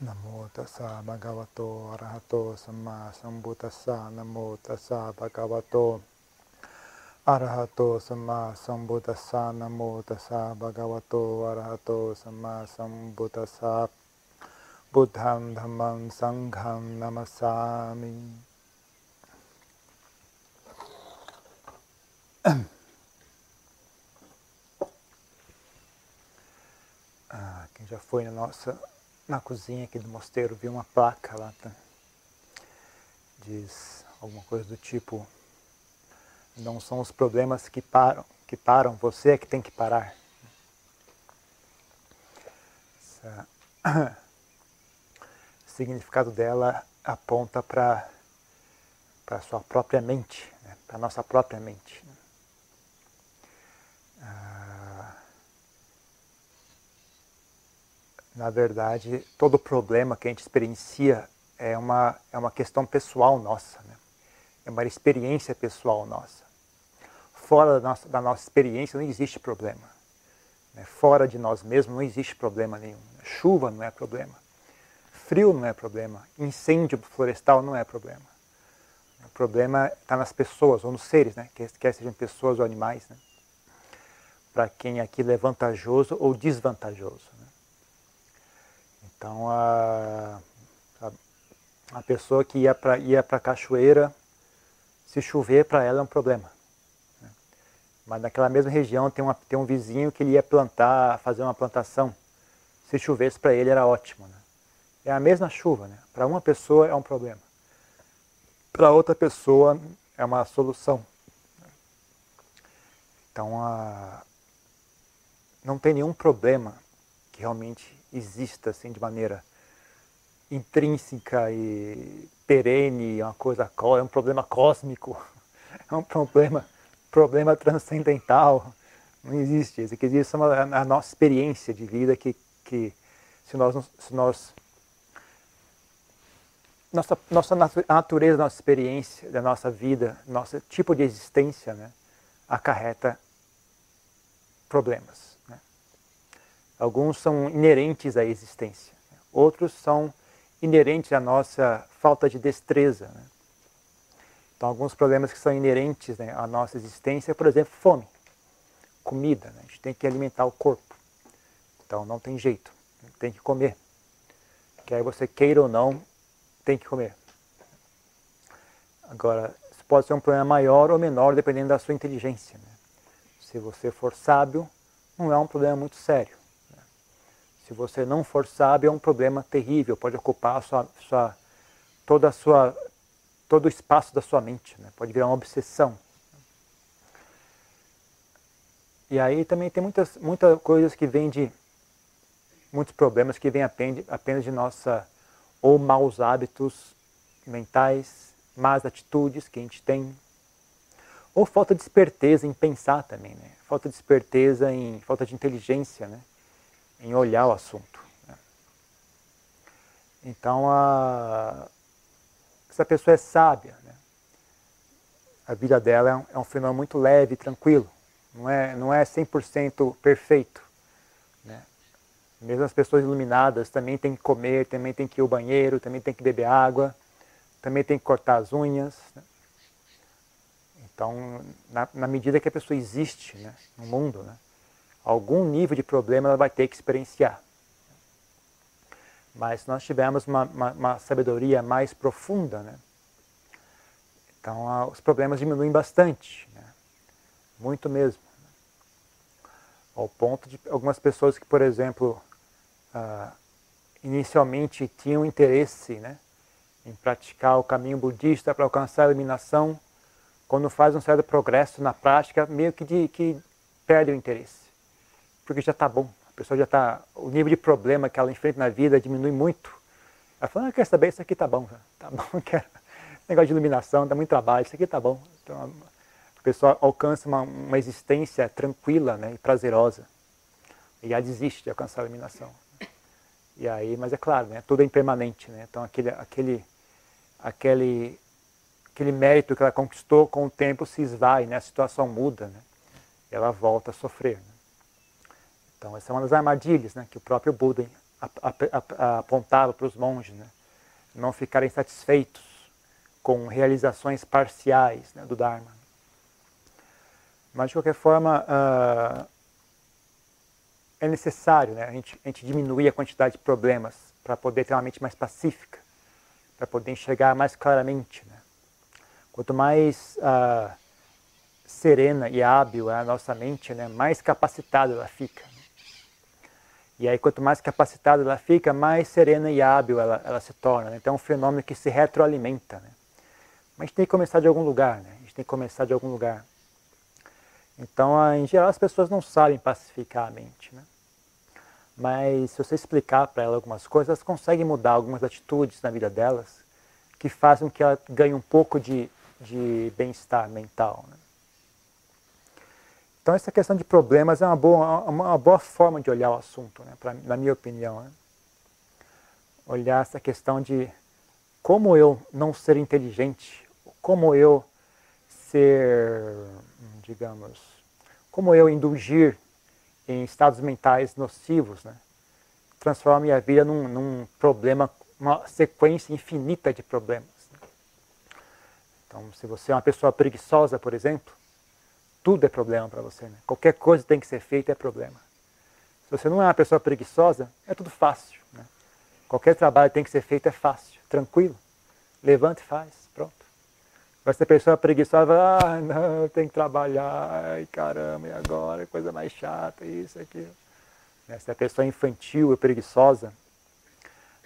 Namo tassa bhagavato arahato samma sambuddhassa. Namo tassa bhagavato arahato samma sambuddhassa. Namo tassa bhagavato arahato samma sambuddhassa. Buddham dhammam sangham namasami ah, quem já foi na nossa na cozinha aqui do mosteiro viu uma placa lá tá? diz alguma coisa do tipo não são os problemas que param que param você é que tem que parar Essa, o significado dela aponta para a sua própria mente né? para a nossa própria mente na verdade, todo problema que a gente experiencia é uma, é uma questão pessoal nossa, né? é uma experiência pessoal nossa. Fora da nossa, da nossa experiência não existe problema. Né? Fora de nós mesmos não existe problema nenhum. Chuva não é problema. Frio não é problema. Incêndio florestal não é problema. O problema está nas pessoas ou nos seres, né? quer sejam pessoas ou animais. Né? Para quem aquilo é vantajoso ou desvantajoso. Então, a, a, a pessoa que ia para ia a cachoeira, se chover, para ela é um problema. Né? Mas naquela mesma região tem, uma, tem um vizinho que ele ia plantar, fazer uma plantação. Se chovesse para ele era ótimo. Né? É a mesma chuva. Né? Para uma pessoa é um problema. Para outra pessoa é uma solução. Então, a, não tem nenhum problema que realmente exista assim de maneira intrínseca e perene, uma coisa é um problema cósmico, é um problema problema transcendental. Não existe. Isso existe é a nossa experiência de vida que, que se nós, se nós nossa, nossa natureza, nossa experiência da nossa vida, nosso tipo de existência, né, acarreta problemas. Alguns são inerentes à existência, outros são inerentes à nossa falta de destreza. Né? Então, alguns problemas que são inerentes né, à nossa existência, por exemplo, fome, comida. Né? A gente tem que alimentar o corpo. Então, não tem jeito, tem que comer. Quer você queira ou não, tem que comer. Agora, isso pode ser um problema maior ou menor, dependendo da sua inteligência. Né? Se você for sábio, não é um problema muito sério. Se você não for sábio, é um problema terrível, pode ocupar a sua, sua, toda a sua, todo o espaço da sua mente, né? pode virar uma obsessão. E aí também tem muitas, muitas coisas que vêm de, muitos problemas que vêm apenas de nossa, ou maus hábitos mentais, más atitudes que a gente tem, ou falta de esperteza em pensar também, né? Falta de esperteza em, falta de inteligência, né? Em olhar o assunto. Né? Então, a, essa pessoa é sábia. Né? A vida dela é um, é fenômeno muito leve, tranquilo. Não é, não é 100% perfeito. Né? Mesmo as pessoas iluminadas também têm que comer, também têm que ir ao banheiro, também têm que beber água, também têm que cortar as unhas. Né? Então, na, na, medida que a pessoa existe né, no mundo, né, algum nível de problema ela vai ter que experienciar. Mas se nós tivermos uma, uma, uma sabedoria mais profunda, né? então ah, os problemas diminuem bastante, né? muito mesmo. Ao ponto de algumas pessoas que, por exemplo, uh, inicialmente tinham interesse né, em praticar o caminho budista para alcançar a iluminação, quando faz um certo progresso na prática, meio que, de, que perde o interesse porque já está bom. A pessoa já está, o nível de problema que ela enfrenta na vida diminui muito. Ela fala, ah, quer saber, isso aqui está bom, tá bom, quero. negócio de iluminação, dá muito trabalho, isso aqui está bom. Então, a pessoa alcança uma, uma existência tranquila né, e prazerosa. E já desiste de alcançar a iluminação. E aí, mas é claro, né, tudo é impermanente. Né? Então aquele, aquele, aquele, aquele mérito que ela conquistou com o tempo se esvai, né? a situação muda. Né? Ela volta a sofrer. Né? Então, essa é uma das armadilhas né, que o próprio Buda apontava para os monges, né? não ficarem satisfeitos com realizações parciais né, do Dharma. Mas, de qualquer forma, uh, é necessário né, a, gente, a gente diminuir a quantidade de problemas para poder ter uma mente mais pacífica, para poder enxergar mais claramente. Né? Quanto mais uh, serena e hábil é a nossa mente, né, mais capacitada ela fica. E aí, quanto mais capacitada ela fica, mais serena e hábil ela, ela se torna. Né? Então, é um fenômeno que se retroalimenta. Né? Mas a gente tem que começar de algum lugar. Né? A gente tem que começar de algum lugar. Então, em geral, as pessoas não sabem pacificar a mente. Né? Mas se você explicar para elas algumas coisas, elas conseguem mudar algumas atitudes na vida delas que fazem com que ela ganhe um pouco de, de bem-estar mental. Né? Então essa questão de problemas é uma boa, uma boa forma de olhar o assunto, né? pra, na minha opinião. Né? Olhar essa questão de como eu não ser inteligente, como eu ser, digamos, como eu indulgir em estados mentais nocivos, né? transforma minha vida num, num, problema, uma sequência infinita de problemas. Né? Então, se você é uma pessoa preguiçosa, por exemplo, tudo é problema para você. Né? Qualquer coisa que tem que ser feita é problema. Se você não é uma pessoa preguiçosa, é tudo fácil. Né? Qualquer trabalho que tem que ser feito é fácil, tranquilo. Levanta e faz, pronto. Mas se a pessoa é preguiçosa, ah, não, tem que trabalhar, ai caramba, e agora? Coisa mais chata, isso, aquilo. Né? Se a pessoa é infantil e preguiçosa,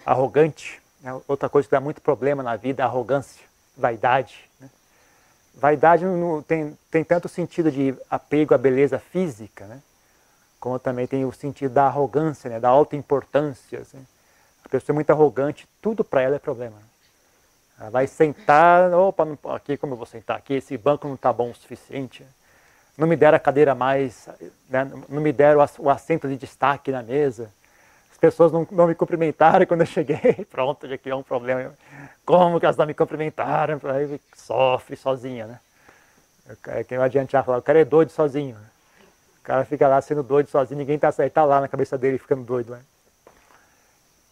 arrogante, né? outra coisa que dá muito problema na vida é arrogância, vaidade. Né? Vaidade não tem, tem tanto sentido de apego à beleza física, né? como também tem o sentido da arrogância, né? da alta importância. Assim. A pessoa é muito arrogante, tudo para ela é problema. Ela vai sentar, opa, não, aqui como eu vou sentar aqui, esse banco não está bom o suficiente. Não me deram a cadeira mais, né? não me deram o assento de destaque na mesa. As pessoas não, não me cumprimentaram quando eu cheguei. Pronto, já criou um problema. Como que elas não me cumprimentaram? Aí sofre sozinha, né? É que não adianta falar, o cara é doido sozinho. O cara fica lá sendo doido sozinho, ninguém está tá lá na cabeça dele ficando doido. Né?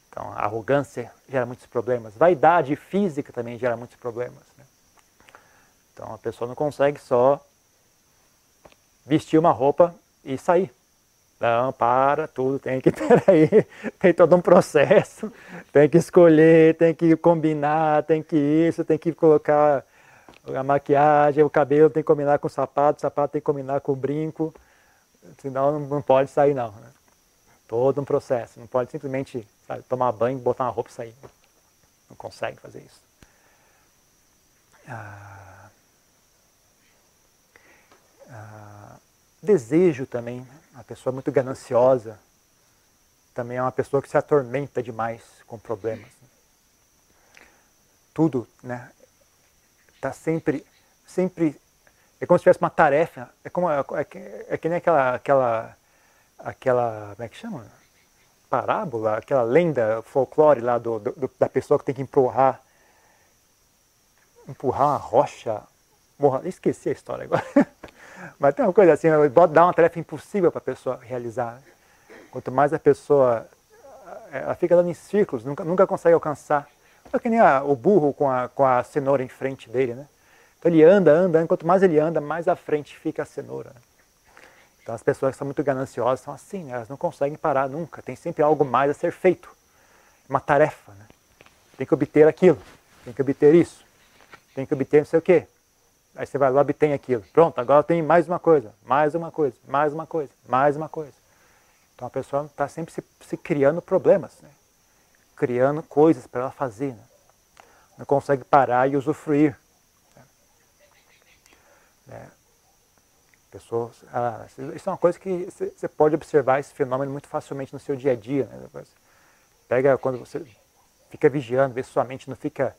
Então, a arrogância gera muitos problemas. Vaidade física também gera muitos problemas. Né? Então, a pessoa não consegue só vestir uma roupa e sair. Não, para, tudo tem que, peraí, tem todo um processo, tem que escolher, tem que combinar, tem que isso, tem que colocar a maquiagem, o cabelo tem que combinar com o sapato, o sapato tem que combinar com o brinco, senão não, pode sair não. Né? Todo um processo, não pode simplesmente sabe, tomar banho, botar uma roupa e sair. Não consegue fazer isso. Ah, ah, desejo também, uma pessoa muito gananciosa, também é uma pessoa que se atormenta demais com problemas. Tudo, né? Está sempre, sempre é como se tivesse uma tarefa, é como é, é, é que nem aquela, aquela, aquela, como é que chama? parábola, aquela lenda, folclore lá do, do, da pessoa que tem que empurrar, empurrar uma rocha. Morra, esqueci a história agora. Mas tem uma coisa assim, dá uma tarefa impossível para a pessoa realizar. Quanto mais a pessoa, ela fica dando em círculos, nunca, nunca consegue alcançar. É que nem a, o burro com a, com a cenoura em frente dele, né? Então ele anda, anda, anda, quanto mais ele anda, mais à frente fica a cenoura. Né? Então as pessoas que são muito gananciosas são assim, né? elas não conseguem parar nunca, tem sempre algo mais a ser feito. Uma tarefa, né? Tem que obter aquilo, tem que obter isso, tem que obter não sei o quê. Aí você vai lá obtém aquilo. Pronto, agora tem mais uma coisa, mais uma coisa, mais uma coisa, mais uma coisa. Então a pessoa está sempre se, se, criando problemas, né? criando coisas para ela fazer. Né? Não consegue parar e usufruir. Né? Pessoas, ah, isso é uma coisa que você pode observar esse fenômeno muito facilmente no seu dia a dia. Né? Pega quando você fica vigiando, vê se sua mente não fica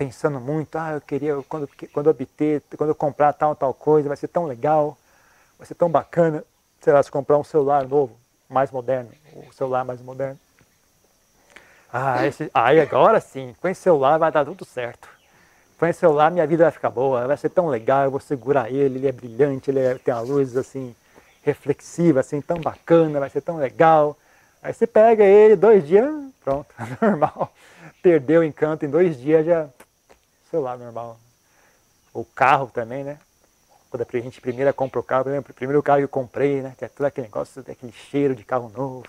pensando muito, ah, eu queria, quando, quando obter, quando eu comprar tal tal coisa, vai ser tão legal, vai ser tão bacana, sei lá, se comprar um celular novo, mais moderno, o celular mais moderno. Ah, esse, aí agora sim, com esse celular vai dar tudo certo põe o celular, minha vida vai ficar boa, vai ser tão legal, eu vou segurar ele, ele é brilhante, ele é, tem a luz assim reflexiva, assim, tão bacana, vai ser tão legal. Aí você pega ele, dois dias, pronto, normal. Perdeu o encanto em dois dias, já, lá, normal. O carro também, né? Quando a gente primeiro compra o carro, o primeiro carro que eu comprei, né? Tem todo aquele negócio, aquele cheiro de carro novo,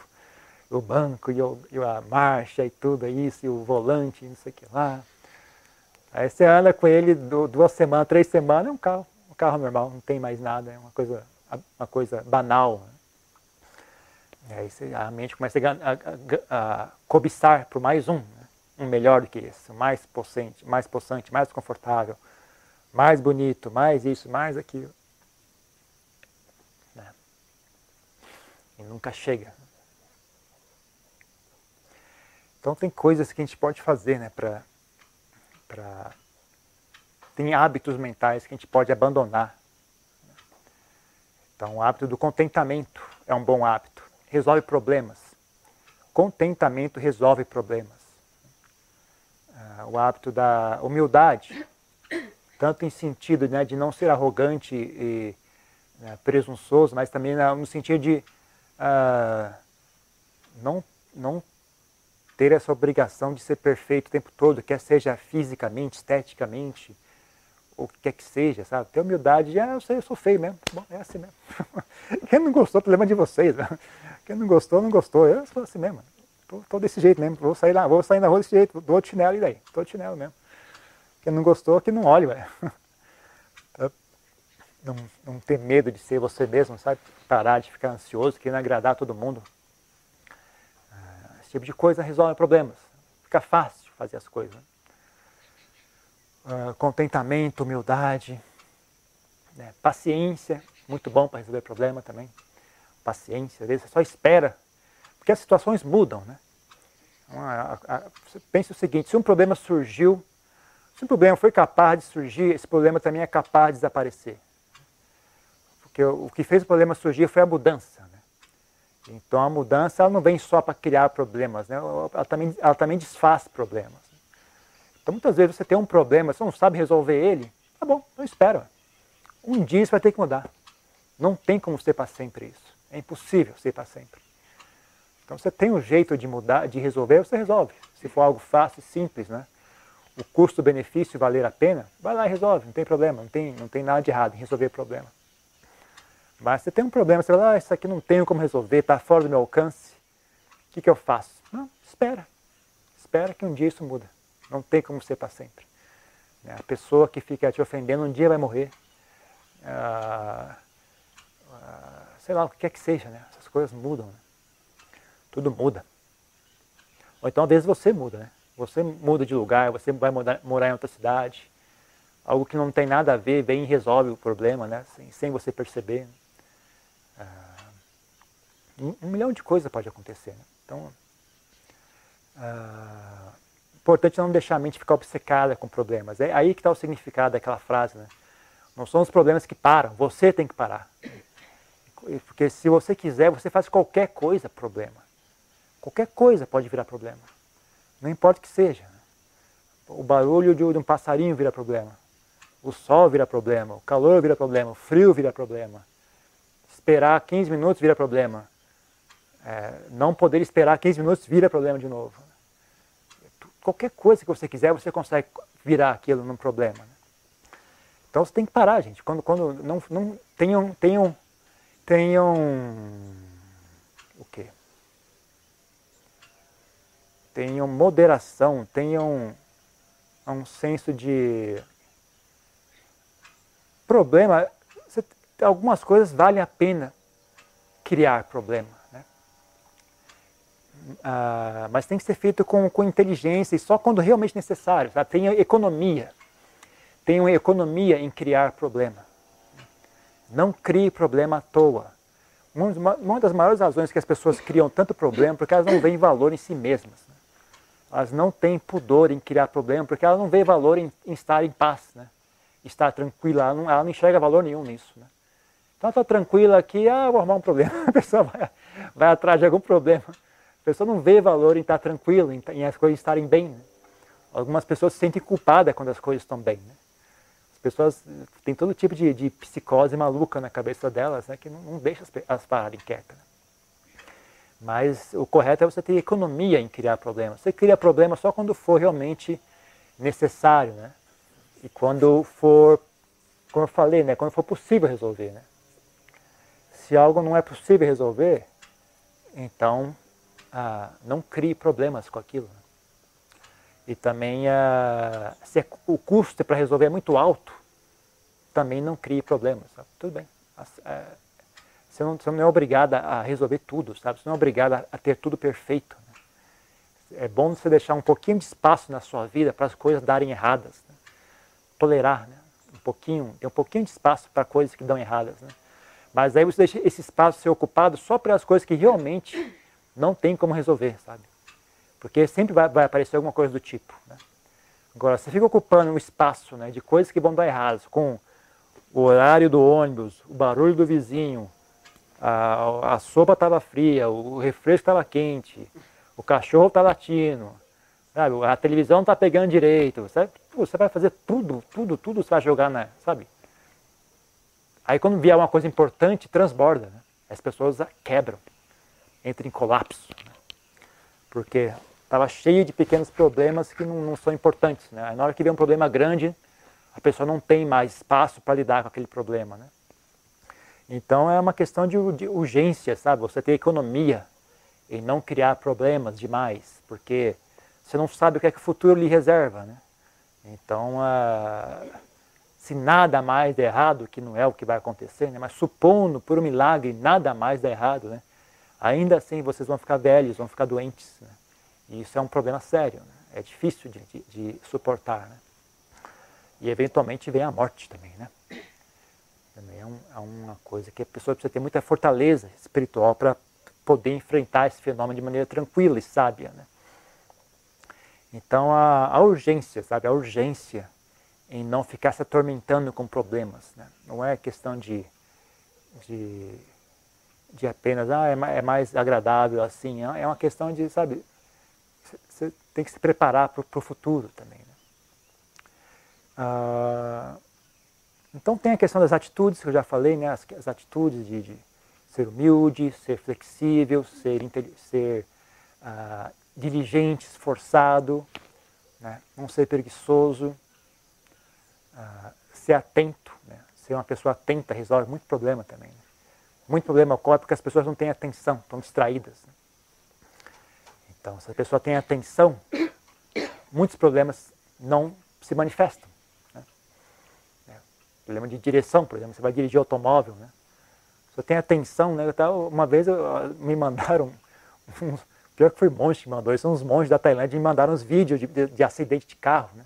o banco e, o, e a marcha e tudo isso, e o volante, não sei o que lá. Aí você anda com ele duas semanas, três semanas, é um carro, um carro normal, não tem mais nada, é uma coisa, uma coisa banal. E aí a mente começa a, a, a, cobiçar por mais um, né? Um melhor do que esse, mais possante, mais possante, mais confortável, mais bonito, mais isso, mais aquilo. Né? E nunca chega. Então tem coisas que a gente pode fazer né, para para tem hábitos mentais que a gente pode abandonar. Então, o hábito do contentamento é um bom hábito. Resolve problemas. Contentamento resolve problemas. O hábito da humildade, tanto em sentido né, de não ser arrogante e né, presunçoso, mas também no sentido de uh, não, não ter essa obrigação de ser perfeito o tempo todo, quer seja fisicamente, esteticamente, o que quer que seja, sabe? Ter humildade, ah, eu sei, eu sou feio mesmo. Bom, é assim mesmo. Quem não gostou, problema de vocês. Né? Quem não gostou, não gostou. Eu sou assim mesmo. Tô, tô, desse jeito mesmo. Vou sair, lá, vou sair na rua desse jeito, dou outro chinelo e daí? Tô de chinelo mesmo. Quem não gostou, que não olhe, velho. Não, não ter medo de ser você mesmo, sabe? Parar de ficar ansioso, querendo agradar todo mundo tipo de coisa resolve problemas. Fica fácil fazer as coisas. Uh, contentamento, humildade, né? paciência, muito bom para resolver problema também. Paciência, às vezes você só espera, porque as situações mudam. Né? Então, pense o seguinte: se um problema surgiu, se um problema foi capaz de surgir, esse problema também é capaz de desaparecer. Porque o, que fez o problema surgir foi a mudança. Então a mudança ela não vem só para criar problemas, né? ela, também, ela também desfaz problemas. Então muitas vezes você tem um problema, você não sabe resolver ele, tá bom, então espera. Um dia isso vai ter que mudar. Não tem como ser para sempre isso. É impossível ser para sempre. Então você tem um jeito de mudar, de resolver, você resolve. Se for algo fácil simples, né? O custo-benefício valer a pena, vai lá e resolve, não tem problema, não tem, não tem nada de errado em resolver problema. Mas você tem um problema, você fala, ah, isso aqui não tenho como resolver, está fora do meu alcance. O que, que eu faço? Não, espera. Espera que um dia isso muda. Não tem como ser para sempre. A pessoa que fica te ofendendo um dia vai morrer. Ah, ah, sei lá, o que quer que seja, né? Essas coisas mudam. Né? Tudo muda. Ou então, às vezes, você muda, né? Você muda de lugar, você vai mudar, morar em outra cidade. Algo que não tem nada a ver, vem e resolve o problema, né? Sem, sem você perceber. Um, um milhão de coisas pode acontecer. Né? Então, uh, importante não deixar a mente ficar obcecada com problemas. É aí que está o significado daquela frase. Né? Não são os problemas que param, você tem que parar. Porque se você quiser, você faz qualquer coisa problema. Qualquer coisa pode virar problema. Não importa o que seja. O barulho de um passarinho vira problema. O sol vira problema. O calor vira problema. O frio vira problema. Esperar 15 minutos vira problema é, não poder esperar 15 minutos vira problema de novo. Qualquer coisa que você quiser, você consegue virar aquilo num problema. Né? Então você tem que parar, gente. Quando, quando não, não tenham, tenham, tenham o quê? Tenham moderação, tenham um senso de problema. Algumas coisas valem a pena criar problema ah, mas tem que ser feito com, com inteligência e só quando realmente necessário. Sabe? Tenha economia. Tenha economia em criar problema. Não crie problema à toa. Uma das maiores razões que as pessoas criam tanto problema é porque elas não veem valor em si mesmas. Elas não têm pudor em criar problema porque elas não veem valor em, em estar em paz, né? estar tranquila. Ela não, ela não enxerga valor nenhum nisso. Né? Então ela está tranquila aqui, ah, vou arrumar um problema. A pessoa vai, vai atrás de algum problema. A pessoa não vê valor em estar tranquilo, em, em as coisas estarem bem. Né? Algumas pessoas se sentem culpadas quando as coisas estão bem. Né? As pessoas têm todo tipo de, de, psicose maluca na cabeça delas né? que não, não deixa as, as pararem quietas. Né? Mas o correto é você ter economia em criar problemas. Você cria problemas só quando for realmente necessário, né? E quando for, como eu falei, né? Quando for possível resolver, né? Se algo não é possível resolver, então ah, não crie problemas com aquilo. Né? E também, ah, se é, o custo para resolver é muito alto, também não crie problemas. Tudo bem. É, você não, você não, é obrigado a resolver tudo, sabe? Você não é obrigado a, a ter tudo perfeito. Né? É bom você deixar um pouquinho de espaço na sua vida para as coisas darem erradas. Né? Tolerar, né? Um pouquinho, ter um pouquinho de espaço para coisas que dão erradas, né? Mas aí você deixa esse espaço ser ocupado só para as coisas que realmente não tem como resolver, sabe? Porque sempre vai, vai aparecer alguma coisa do tipo. Né? Agora, você fica ocupando um espaço né, de coisas que vão dar erradas, com o horário do ônibus, o barulho do vizinho, a, a sopa estava fria, o refresco estava quente, o cachorro está latindo, sabe? a televisão está pegando direito, sabe? você vai fazer tudo, tudo, tudo você vai jogar, na, sabe? Aí quando vier uma coisa importante, transborda, né? as pessoas quebram, entram em colapso, né? porque estava cheio de pequenos problemas que não, não são importantes. Né? Na hora que vem um problema grande, a pessoa não tem mais espaço para lidar com aquele problema. Né? Então é uma questão de, de, urgência, sabe? Você ter economia e não criar problemas demais, porque você não sabe o que é que o futuro lhe reserva. Né? Então, uh, se nada mais der errado, que não é o que vai acontecer, né? mas supondo por um milagre nada mais der errado, né? ainda assim vocês vão ficar velhos, vão ficar doentes. Né? E isso é um problema sério, né? é difícil de, de, de suportar. Né? E eventualmente vem a morte também, né? Também é, um, é uma coisa que a pessoa precisa ter muita fortaleza espiritual para poder enfrentar esse fenômeno de maneira tranquila e sábia, né? Então a, a urgência, sabe? A urgência em não ficar se atormentando com problemas, né? Não é questão de, de, de apenas, ah, é mais, é mais agradável assim. É uma questão de, sabe? Você tem que se preparar para o futuro também. Né? Ah, então tem a questão das atitudes que eu já falei, né? as, as atitudes de, de, ser humilde, ser flexível, ser, ser ah, diligente, esforçado, né? não ser preguiçoso, ah, ser atento, né? ser uma pessoa atenta resolve muito problema também. Né? Muito problema ocorre porque as pessoas não têm atenção, estão distraídas. Né? Então, se a pessoa tem atenção, muitos problemas não se manifestam. Problema de direção, por exemplo, você vai dirigir automóvel, né? Você tem atenção, né? Uma vez me mandaram, um, pior que foi monge que mandou, são uns monges da Tailândia me mandaram uns vídeos de, de, de acidente de carro, né?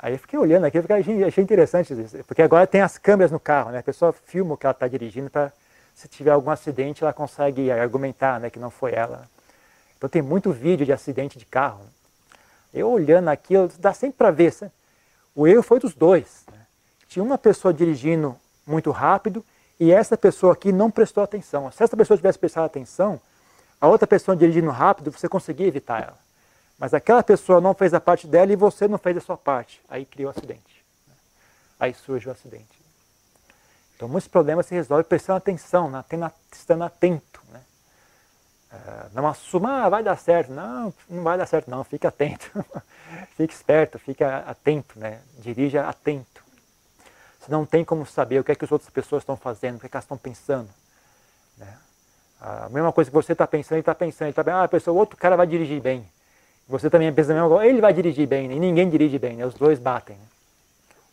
Aí eu fiquei olhando aqui, eu achei, interessante isso, porque agora tem as câmeras no carro, né? A pessoa filma o que ela está dirigindo para, se tiver algum acidente, ela consegue argumentar, né? Que não foi ela. Então tem muito vídeo de acidente de carro. Eu olhando aqui, dá sempre para ver, sabe? o erro foi dos dois. Né? Tinha uma pessoa dirigindo muito rápido e essa pessoa aqui não prestou atenção. Se essa pessoa tivesse prestado atenção, a outra pessoa dirigindo rápido, você conseguia evitar ela. Mas aquela pessoa não fez a parte dela e você não fez a sua parte. Aí criou o um acidente. Aí surge o acidente. Então muitos problemas se resolvem prestando atenção, né? estando atento. Né? É, não assuma, ah, vai dar certo. Não, não vai dar certo não, fique atento. fique esperto, fique atento, né? dirija atento. Você não tem como saber o que é que as outras pessoas estão fazendo, o que é que elas estão pensando. Né? A mesma coisa que você está pensando, ele está pensando, ele está pensando, ah, a pessoa, o outro cara vai dirigir bem. Você também pensa a mesma coisa, ele vai dirigir bem, né? e ninguém dirige bem, né? os dois batem. Né?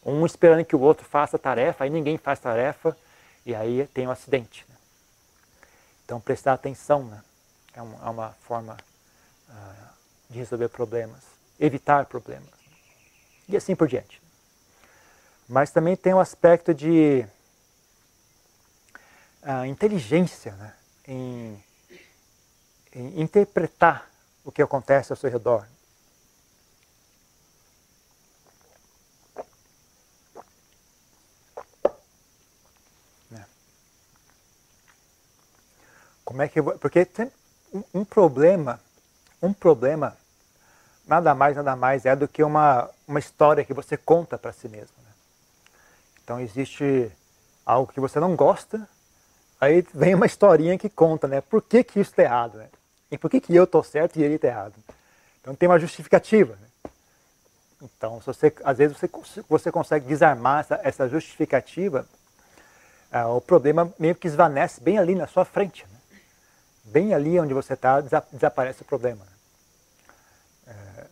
Um esperando que o outro faça a tarefa, aí ninguém faz tarefa, e aí tem um acidente. Né? Então prestar atenção né? é, uma, é uma forma uh, de resolver problemas, evitar problemas. E assim por diante. Mas também tem um aspecto de uh, inteligência né? em, em interpretar o que acontece ao seu redor. Né? Como é que porque tem um, um, problema, um problema nada mais nada mais é do que uma uma história que você conta para si mesmo. Então existe algo que você não gosta Aí vem uma historinha que conta, né? Por que, que isso está errado, né? E por que, que eu estou certo e ele está errado? Então tem uma justificativa. Né? Então, você, às vezes você, você consegue desarmar essa, essa justificativa, é, o problema meio que esvanece bem ali na sua frente. Né? Bem ali onde você está, desaparece o problema. Né? É,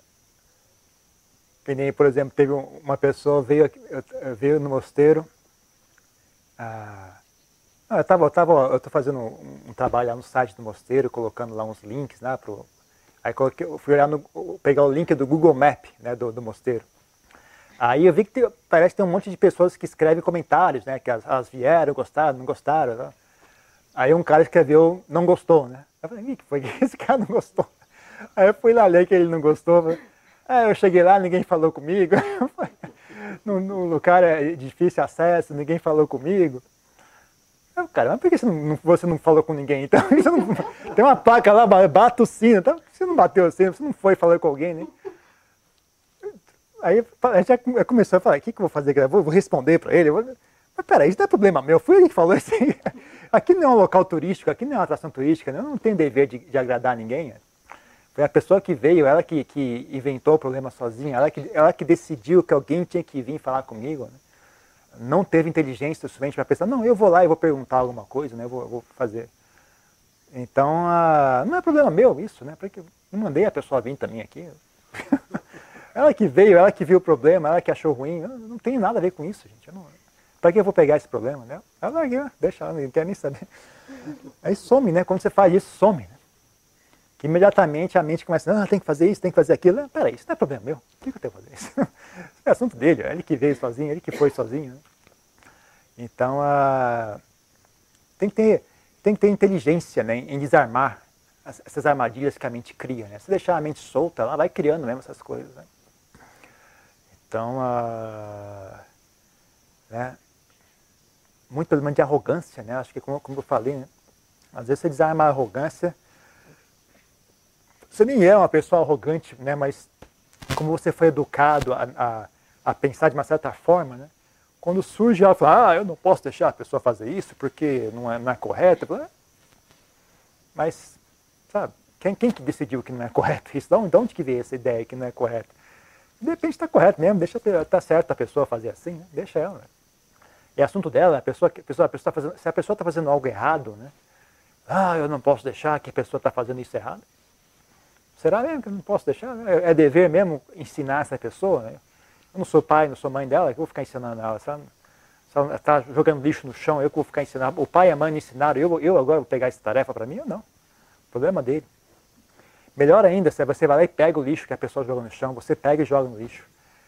que nem, por exemplo, teve uma pessoa veio veio no mosteiro. Ah, eu estava, eu tava, eu tô fazendo um, um, trabalho lá no site do mosteiro, colocando lá uns links, né, pro, aí coloquei, eu fui olhar no, pegar o link do Google Map, né, do, do mosteiro. Aí eu vi que tem, parece que tem um monte de pessoas que escrevem comentários, né, que elas, elas vieram, gostaram, não gostaram. Né? Aí um cara escreveu, não gostou, né. Eu falei, que foi que esse cara não gostou? Aí eu fui lá ler que ele não gostou. Falei, ah, eu cheguei lá, ninguém falou comigo. no, no lugar é difícil acesso, ninguém falou comigo. Eu, cara, mas por que você não, você não falou com ninguém? Então, não, tem uma placa lá, bate o sino. Então, você não bateu o sino, você não foi falar com alguém, né? Aí a gente já começou a falar, o que, que eu vou fazer? Eu vou, vou responder para ele. Vou... Mas peraí, isso não é problema meu. Fui ele que falou assim. Aqui não é um local turístico, aqui não é uma atração turística, né? eu não tenho dever de, de agradar ninguém. Foi a pessoa que veio, ela que, que inventou o problema sozinha, ela que, ela que decidiu que alguém tinha que vir falar comigo. Né? Não teve inteligência suficiente para pensar, não, eu vou lá e vou perguntar alguma coisa, né? eu, vou, eu vou fazer. Então, não é problema meu isso, né? Porque eu não mandei a pessoa vir também aqui. ela que veio, ela que viu o problema, ela que achou ruim. Eu não tem nada a ver com isso, gente. Para que eu vou pegar esse problema? Né? Ela deixa ela, não quer nem saber. Aí some, né? Quando você faz isso, some. Né? Imediatamente a mente começa, ah, tem que fazer isso, tem que fazer aquilo. Peraí, isso não é problema meu. Por que eu tenho que fazer isso? é assunto dele, é ele que veio sozinho, ele que foi sozinho. Né? Então, tem, que ter, tem que ter inteligência né, em desarmar essas armadilhas que a mente cria. Né? Se deixar a mente solta, ela vai criando mesmo essas coisas. Né? Então, ah, né, muito problema de arrogância, né? Acho que como, como eu falei, né? às vezes você desarma a arrogância, você nem é uma pessoa arrogante, né? Mas como você foi educado a, a, a pensar de uma certa forma, né? Quando surge ela fala, ah, eu não posso deixar a pessoa fazer isso porque não é, não é correto. Ah. Mas, sabe, quem, quem que decidiu que não é correto isso? De onde que veio essa ideia que não é correto? De repente está correto mesmo, deixa tá certo a pessoa fazer assim, né? deixa ela. Né? É assunto dela, a pessoa, a pessoa, a pessoa tá fazendo, se a pessoa está fazendo algo errado, né? Ah, eu não posso deixar que a pessoa está fazendo isso errado. Será mesmo que eu não posso deixar? É, é dever mesmo ensinar essa pessoa? Né? Eu não sou pai, não sou mãe dela, eu vou ficar ensinando ela. Se ela está jogando lixo no chão, eu que vou ficar ensinando. O pai e a mãe me ensinaram, eu, eu agora vou pegar essa tarefa para mim ou não? O problema dele. Melhor ainda, se você vai lá e pega o lixo que a pessoa joga no chão, você pega e joga no lixo.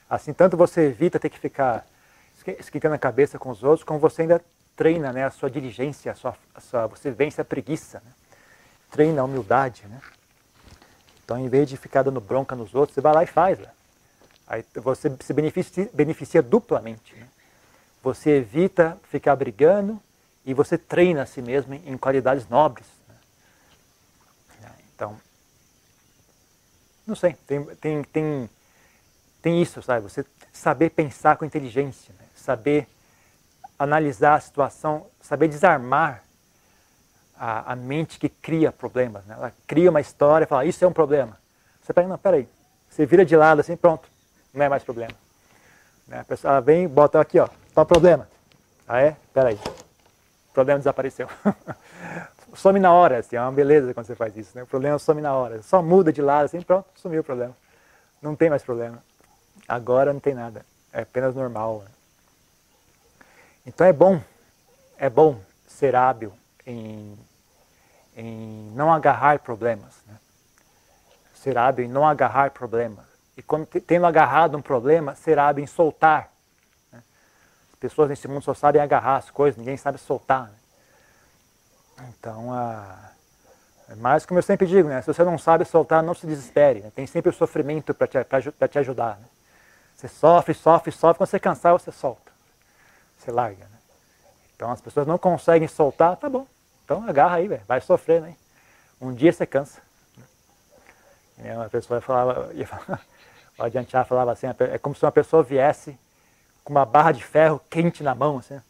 Assim, tanto você evita ter que ficar esquentando a cabeça com os outros, como você ainda treina né, a sua diligência, a sua, a sua, você vence a preguiça, né? treina a humildade. Né? Então, em vez de ficar dando bronca nos outros, você vai lá e faz. Né? Aí você se beneficia, beneficia duplamente. Né? Você evita ficar brigando e você treina a si mesmo em, qualidades nobres. Né? Então, não sei, tem, tem, tem, tem isso, sabe? Você saber pensar com inteligência, né? saber analisar a situação, saber desarmar a, a, mente que cria problemas. Né? Ela cria uma história e fala, isso é um problema. Você pega, não, peraí. Você vira de lado assim, pronto, não é mais problema. Né? A pessoa vem bota aqui, ó, tá o problema. Ah é? Peraí. O problema desapareceu. some na hora, assim, é uma beleza quando você faz isso, né? O problema some na hora. Só muda de lado, assim, pronto, sumiu o problema. Não tem mais problema. Agora não tem nada. É apenas normal. Né? Então é bom, é bom ser hábil em, em não agarrar problemas. Né? Ser hábil em não agarrar problemas. E quando tendo agarrado um problema, ser hábil em soltar. Né? As pessoas nesse mundo só sabem agarrar as coisas, ninguém sabe soltar. Né? Então, a, é mais como eu sempre digo, né? se você não sabe soltar, não se desespere. Né? Tem sempre o sofrimento para te, te ajudar. Né? Você sofre, sofre, sofre, quando você cansar, você solta. Você larga. Né? Então as pessoas não conseguem soltar, tá bom. Então agarra aí, vai sofrer, né? Um dia você cansa. Uma pessoa falava, ia falar, o Adiantar falava assim, é como se uma pessoa viesse com uma barra de ferro quente na mão, assim.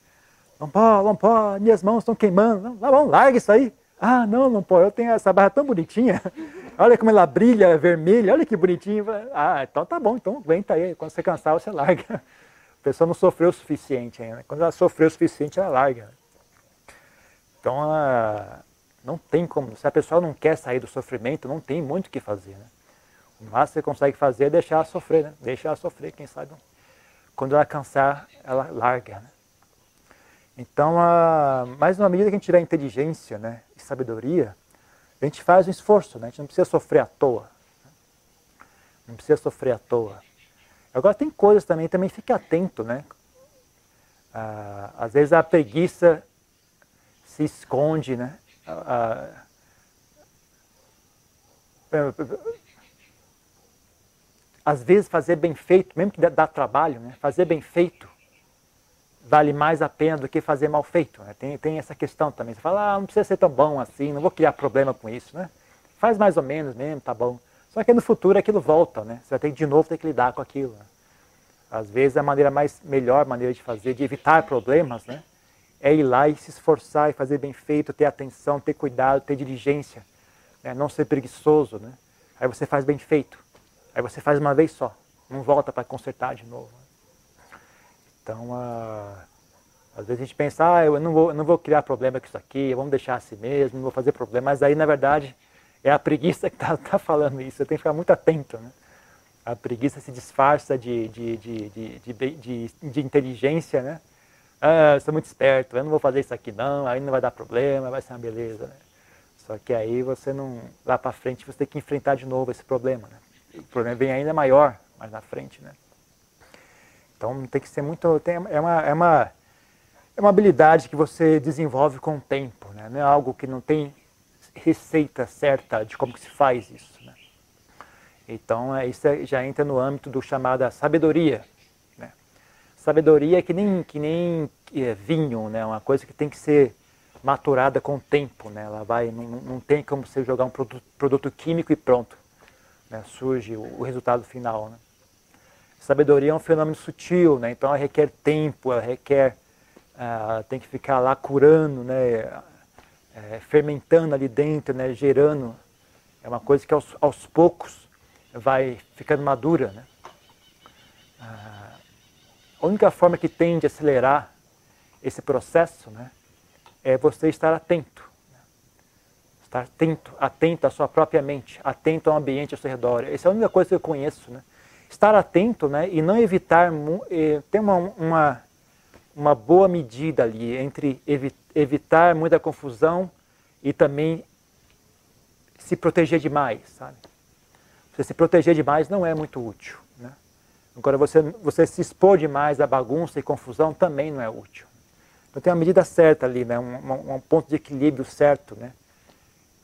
Não pode, minhas mãos estão queimando. Não, tá larga isso aí. Ah, não, pode, eu tenho essa barra tão bonitinha. Olha como ela brilha, é vermelha, olha que bonitinho. Ah, então tá bom, então aguenta aí. Quando você cansar, você larga. A pessoa não sofreu o suficiente ainda. Quando ela sofreu o suficiente, ela larga. Então, ela não tem como. Se a pessoa não quer sair do sofrimento, não tem muito o que fazer. Né? O máximo que você consegue fazer é deixar ela sofrer, né? Ela sofrer, quem sabe. Quando ela cansar, ela larga. Né? Então, a... mas na medida que a gente tiver inteligência né, e sabedoria, a gente faz um esforço, né? a gente não precisa sofrer à toa. Não precisa sofrer à toa. Agora tem coisas também, também fique atento, né? Ah, às vezes a preguiça se esconde, né? Ah, às vezes fazer bem feito, mesmo que dá trabalho, né? fazer bem feito vale mais a pena do que fazer mal feito. Né? Tem, tem essa questão também. Você fala, ah, não precisa ser tão bom assim, não vou criar problema com isso. Né? Faz mais ou menos mesmo, tá bom. Só que no futuro aquilo volta, né? Você vai ter de novo ter que lidar com aquilo. Né? Às vezes a maneira mais melhor maneira de fazer, de evitar problemas, né? É ir lá e se esforçar e fazer bem feito, ter atenção, ter cuidado, ter diligência, né? não ser preguiçoso, né? Aí você faz bem feito. Aí você faz uma vez só, não volta para consertar de novo. Então, ah, às vezes a gente pensa, ah, eu não vou, não vou criar problema com isso aqui, vamos deixar assim mesmo, não vou fazer problema. Mas aí, na verdade, é a preguiça que está tá falando isso. Você tem que ficar muito atento. Né? A preguiça se disfarça de, de, de, de, de, de inteligência, né? Ah, eu sou muito esperto, eu não vou fazer isso aqui não, aí não vai dar problema, vai ser uma beleza. Né? Só que aí você não, lá para frente, você tem que enfrentar de novo esse problema. Né? O problema vem ainda maior mais na frente. Né? Então tem que ser muito. Tem, é, uma, é, uma, é uma habilidade que você desenvolve com o tempo, né? não é algo que não tem receita certa de como que se faz isso. Né? Então é, isso é, já entra no âmbito do chamada sabedoria. Sabedoria é que nem, que nem é, vinho, né? uma coisa que tem que ser maturada com o tempo. Né? Ela vai, não, não tem como você jogar um produto, produto químico e pronto. Né? Surge o, o resultado final. Né? Sabedoria é um fenômeno sutil, né? então ela requer tempo, ela requer, uh, tem que ficar lá curando, né? É, fermentando ali dentro, né? gerando. É uma coisa que aos, aos poucos vai ficando madura. Né? Uh, a única forma que tem de acelerar esse processo né? é você estar atento. Né? Estar atento, atento à sua própria mente, atento ao ambiente ao seu redor. Essa é a única coisa que eu conheço. Né? estar atento né, e não evitar, ter uma, uma, uma boa medida ali entre evitar muita confusão e também se proteger demais, sabe? Você se proteger demais não é muito útil? Agora, você, você se expor demais à bagunça e confusão também não é útil. Então tem uma medida certa ali, né? um, um, um ponto de equilíbrio certo, né?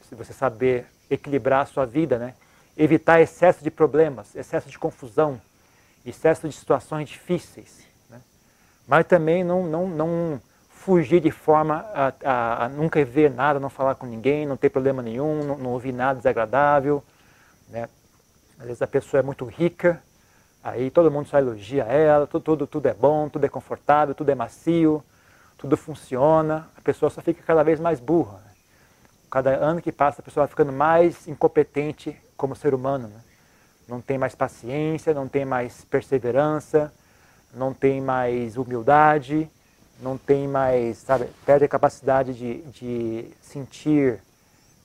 Se você saber equilibrar a sua vida, né? evitar excesso de problemas, excesso de confusão, excesso de situações difíceis. Né? Mas também não, não, não fugir de forma a, a, a, nunca ver nada, não falar com ninguém, não ter problema nenhum, não, não ouvir nada desagradável. Né? Às vezes a pessoa é muito rica, aí todo mundo só elogia ela, tudo, tudo, tudo é bom, tudo é confortável, tudo é macio, tudo funciona, a pessoa só fica cada vez mais burra. Né? Cada ano que passa a pessoa vai ficando mais incompetente como ser humano. Né? Não tem mais paciência, não tem mais perseverança, não tem mais humildade, não tem mais, sabe, perde a capacidade de, de sentir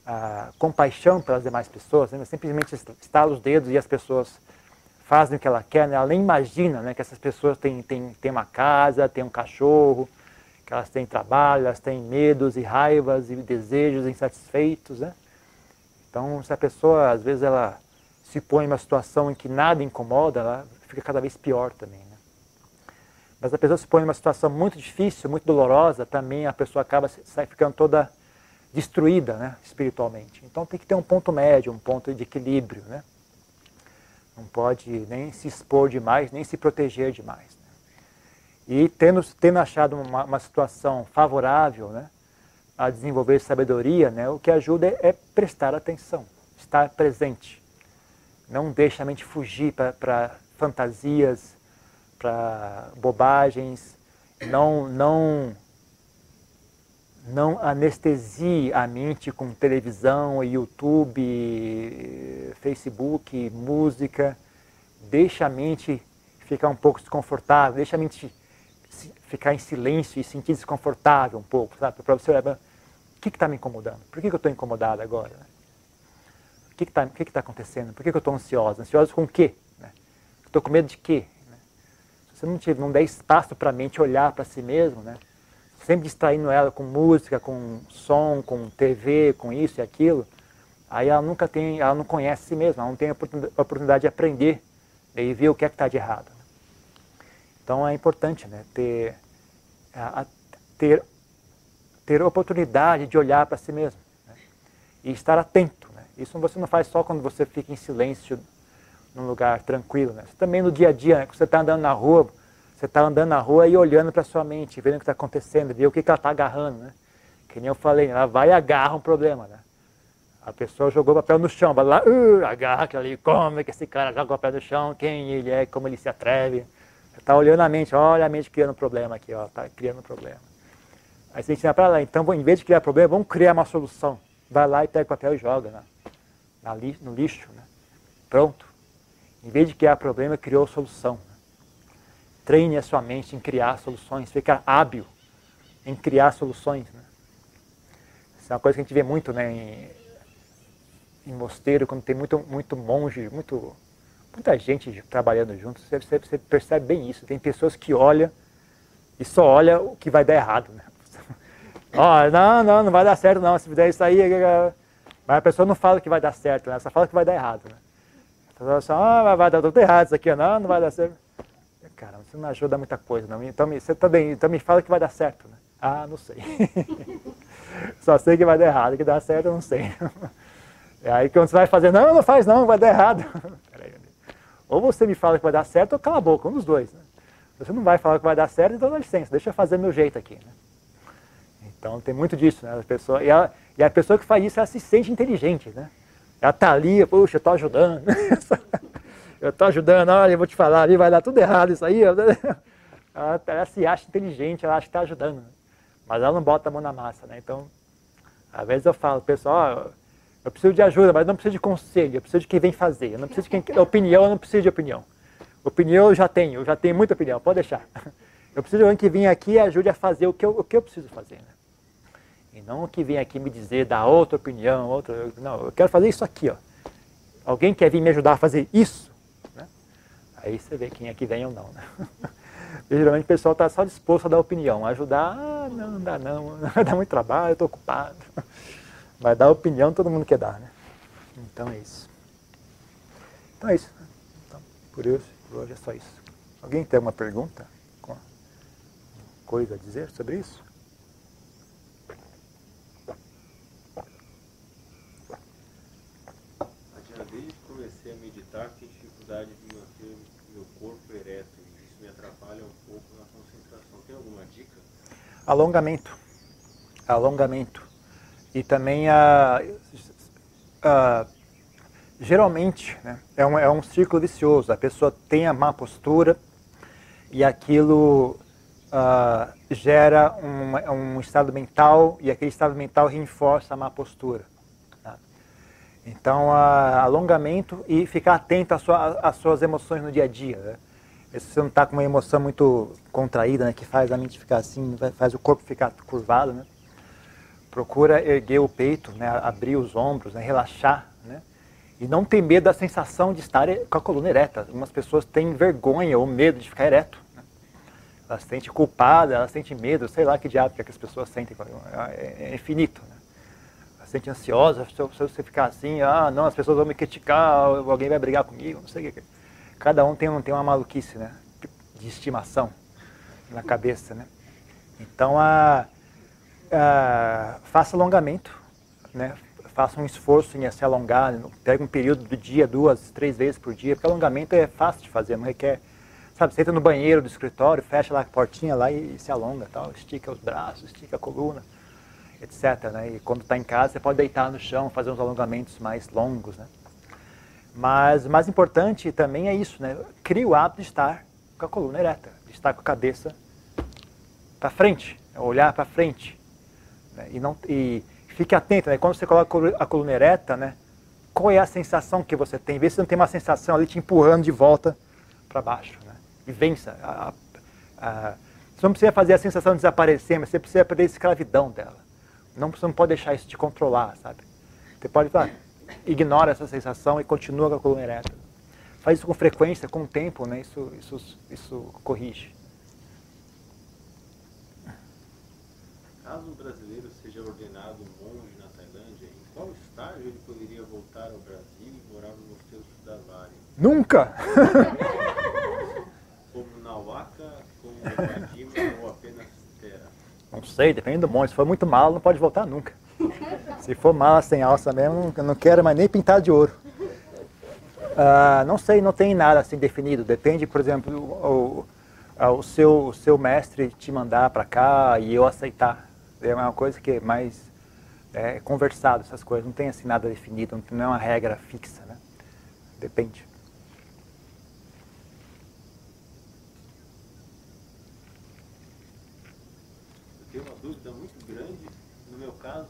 ah, compaixão pelas demais pessoas, né? simplesmente estala os dedos e as pessoas fazem o que ela quer, né? ela nem imagina né, que essas pessoas têm, têm, têm uma casa, têm um cachorro, que elas têm trabalho, elas têm medos e raivas e desejos insatisfeitos. Né? Então, se a pessoa, às vezes, ela se põe em uma situação em que nada incomoda, ela fica cada vez pior também. Né? Mas a pessoa se põe em uma situação muito difícil, muito dolorosa, também a pessoa acaba sai ficando toda destruída né, espiritualmente. Então tem que ter um ponto médio, um ponto de equilíbrio. Né? Não pode nem se expor demais, nem se proteger demais. Né? E tendo, tendo achado uma, uma situação favorável, né, a desenvolver sabedoria, né, o que ajuda é, é prestar atenção, estar presente. Não deixe a mente fugir para fantasias, para bobagens, não, não não anestesie a mente com televisão, YouTube, Facebook, música. Deixa a mente ficar um pouco desconfortável, deixa a mente ficar em silêncio e sentir desconfortável um pouco, sabe? Para você olhar, o que está me incomodando? Por que, que eu estou incomodado agora? O que está que que tá acontecendo? Por que, que eu estou ansiosa? Ansiosa com o quê? Estou com medo de quê? Se você não, tiver, não der espaço para a mente olhar para si mesmo, né? Sempre distraindo ela com música, com som, com TV, com isso e aquilo, aí ela nunca tem, ela não conhece si mesma, ela não tem a oportunidade de aprender e ver o que é que está de errado. Então é importante né, ter, a, ter, ter oportunidade de olhar para si mesmo né, e estar atento. Né. Isso você não faz só quando você fica em silêncio num lugar tranquilo. Né. Você também no dia a dia, né, quando você está andando na rua, você está andando na rua e olhando para sua mente, vendo o que está acontecendo, ver o que, que ela está agarrando, né? Que nem eu falei, ela vai e agarra um problema, né? A pessoa jogou papel no chão, vai lá, uh, agarra aquilo ali, como é que esse cara joga papel no chão, quem ele é, como ele se atreve. Você está olhando a mente, olha a mente criando um problema aqui, ó, está criando um problema. Aí você ensina para lá, então em vez de criar problema, vamos criar uma solução. Vai lá e pega o papel e joga na no lixo, né? Pronto. Em vez de criar problema, criou solução. Treine a sua mente em criar soluções, ficar hábil em criar soluções. Né? Isso é uma coisa que a gente vê muito né, em, em mosteiro, quando tem muito, muito monge, muito, muita gente trabalhando junto, você, você, você percebe bem isso. Tem pessoas que olham e só olha o que vai dar errado. Né? Oh, não, não, não vai dar certo não, se fizer isso aí... Mas a pessoa não fala que vai dar certo, né? só fala que vai dar errado. Né? A pessoa fala, ah, vai dar tudo errado isso aqui, não, não vai dar certo cara, você não ajuda muita coisa, não. Então, você também, então me fala que vai dar certo, né? Ah, não sei. Só sei que vai dar errado, que dá certo eu não sei. É aí quando você vai fazer, não, não faz não, vai dar errado. Ou você me fala que vai dar certo ou cala a boca, um dos dois. Né? Você não vai falar que vai dar certo, então dá licença, deixa eu fazer meu jeito aqui. Né? Então tem muito disso, né? A pessoa, e, ela, e a pessoa que faz isso, ela se sente inteligente, né? Ela tá ali, puxa, eu tô ajudando. Eu estou ajudando, olha, eu vou te falar, ali vai dar tudo errado isso aí. Ela, ela se acha inteligente, ela acha que está ajudando. Mas ela não bota a mão na massa, né? Então, às vezes eu falo, pessoal, eu preciso de ajuda, mas não preciso de conselho, eu preciso de quem vem fazer. Eu não preciso de quem, opinião, eu não preciso de opinião. Opinião eu já tenho, eu já tenho muita opinião, pode deixar. Eu preciso de alguém que venha aqui e ajude a fazer o que eu, o que eu preciso fazer. Né? E não que vem aqui me dizer, dar outra opinião, outra. Não, eu quero fazer isso aqui, ó. Alguém quer vir me ajudar a fazer isso? Aí você vê quem é que vem ou não. Né? geralmente o pessoal está só disposto a dar opinião, ajudar, ah, não, não dá não, dá muito trabalho, estou ocupado. Mas dar opinião todo mundo quer dar, né? Então é isso. Então é isso. Então, por hoje, por hoje é só isso. Alguém tem alguma pergunta? Coisa a dizer sobre isso? Que comecei a meditar, dificuldade de corpo ereto e isso me atrapalha um pouco na concentração. Tem alguma dica? Alongamento. Alongamento. E também a, a geralmente né, é, um, é um círculo vicioso. A pessoa tem a má postura e aquilo uh, gera um, um, estado mental e aquele estado mental reforça a má postura. Tá? Então, uh, alongamento e ficar atento às, às suas emoções no dia a dia. Né? Se você não está com uma emoção muito contraída, né, que faz a mente ficar assim, faz o corpo ficar curvado, né? procura erguer o peito, né, abrir os ombros, né, relaxar, né? e não ter medo da sensação de estar com a coluna ereta. Algumas pessoas têm vergonha ou medo de ficar ereto. Né? Elas se sentem culpadas, elas sentem medo, sei lá que diabo que, é que as pessoas sentem, é, é infinito. Né? Elas se sentem ansiosas, se você ficar assim, ah, não, as pessoas vão me criticar, alguém vai brigar comigo, não sei o que. Cada um tem, tem uma maluquice, né? De estimação na cabeça, né? Então, a, a, faça alongamento, né? Faça um esforço em se alongar, pega um período do dia, duas, três vezes por dia, porque alongamento é fácil de fazer, não requer sabe, você entra no banheiro do escritório, fecha lá a portinha lá e, e se alonga, tal, estica os braços, estica a coluna, etc. Né? E quando está em casa, você pode deitar no chão, fazer uns alongamentos mais longos, né? Mas o mais importante também é isso, né? Crie o hábito de estar com a coluna ereta, de estar com a cabeça para frente, olhar para frente. Né? E, não, e fique atento, né? quando você coloca a coluna ereta, né? qual é a sensação que você tem? Vê se não tem uma sensação ali te empurrando de volta para baixo. Né? E vença. A, a, a, você não precisa fazer a sensação desaparecer, mas você precisa perder a escravidão dela. Não, você não pode deixar isso te controlar, sabe? Você pode falar, ignora essa sensação e continua com a coluna ereta. Faz isso com frequência, com o tempo, né? isso, isso, isso corrige. Caso um brasileiro seja ordenado monge na Tailândia, em qual estágio ele poderia voltar ao Brasil e morar no Mosteiro Sudavari? Nunca! como Nauaka, como Madima ou apenas Terra? Não sei, depende do monge. Se for muito mal, não pode voltar nunca. Se for mala sem alça mesmo, não quero mais nem pintar de ouro. Uh, não sei, não tem nada assim definido. Depende, por exemplo, o, o, o seu, o seu mestre te mandar para cá e eu aceitar. É uma coisa que é mais é, conversado, essas coisas. Não tem assim nada definido, não é uma regra fixa, né? Depende. Eu tenho uma dúvida muito grande, no meu caso,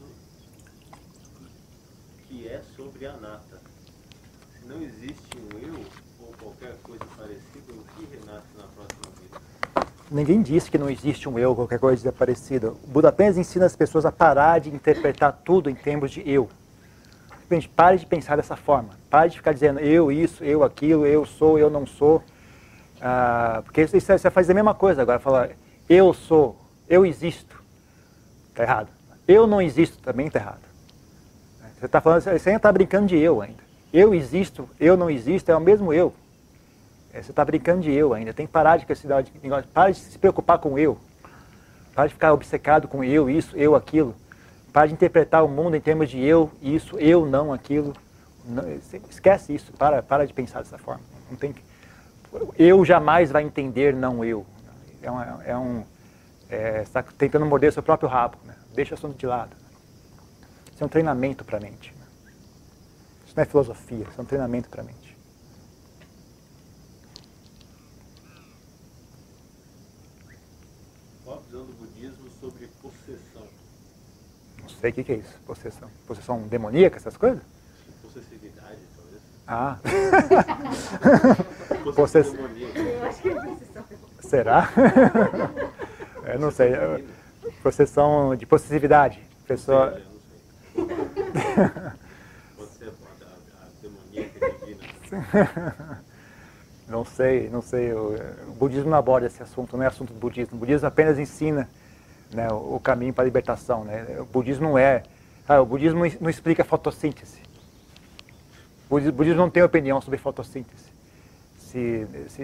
que é sobre a nata. Se não existe um eu ou qualquer coisa parecida, o que renasce na próxima vida? Ninguém disse que não existe um eu, qualquer coisa parecida. O Buda apenas ensina as pessoas a parar de interpretar tudo em termos de eu. Gente, pare de pensar dessa forma. Pare de ficar dizendo eu isso, eu aquilo, eu sou, eu não sou. Ah, porque isso, isso, você faz a mesma coisa agora. Falar eu sou, eu existo. Está errado. Eu não existo, também está errado. Você está falando, você ainda está brincando de eu ainda. Eu existo, eu não existo, é o mesmo eu. É, você está brincando de eu ainda. Tem que parar de esse negócio. Para de se preocupar com eu. Para de ficar obcecado com eu, isso, eu, aquilo. Para de interpretar o mundo em termos de eu, isso, eu, não, aquilo. Esquece isso. Para, para de pensar dessa forma. Não tem que, eu jamais vai entender não eu. É, uma, é um. É, está tentando morder seu próprio rabo. Né? Deixa o assunto de lado. Isso é um treinamento para a mente. Isso não é filosofia, isso é um treinamento para a mente. sei o que, que é isso, possessão. Possessão demoníaca, essas coisas? Possessividade, talvez. Ah. Possessão Será? Eu não sei. Possessão de possessividade. Pessoa... Não sei, Pode ser a, a demoníaca divina. Não sei, não sei. O, budismo não aborda esse assunto, não é assunto do budismo. O budismo apenas ensina né, o caminho para a libertação. Né? O budismo não é. Ah, o budismo não explica fotossíntese. O budismo não tem opinião sobre fotossíntese. Se, se,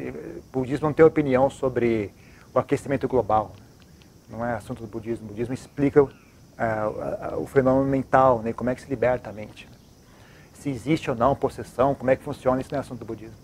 o budismo não tem opinião sobre o aquecimento global. Não é assunto do budismo. O budismo explica o fenômeno mental, né, como é que se liberta a mente. Se existe ou não possessão, como é que funciona, isso não assunto do budismo.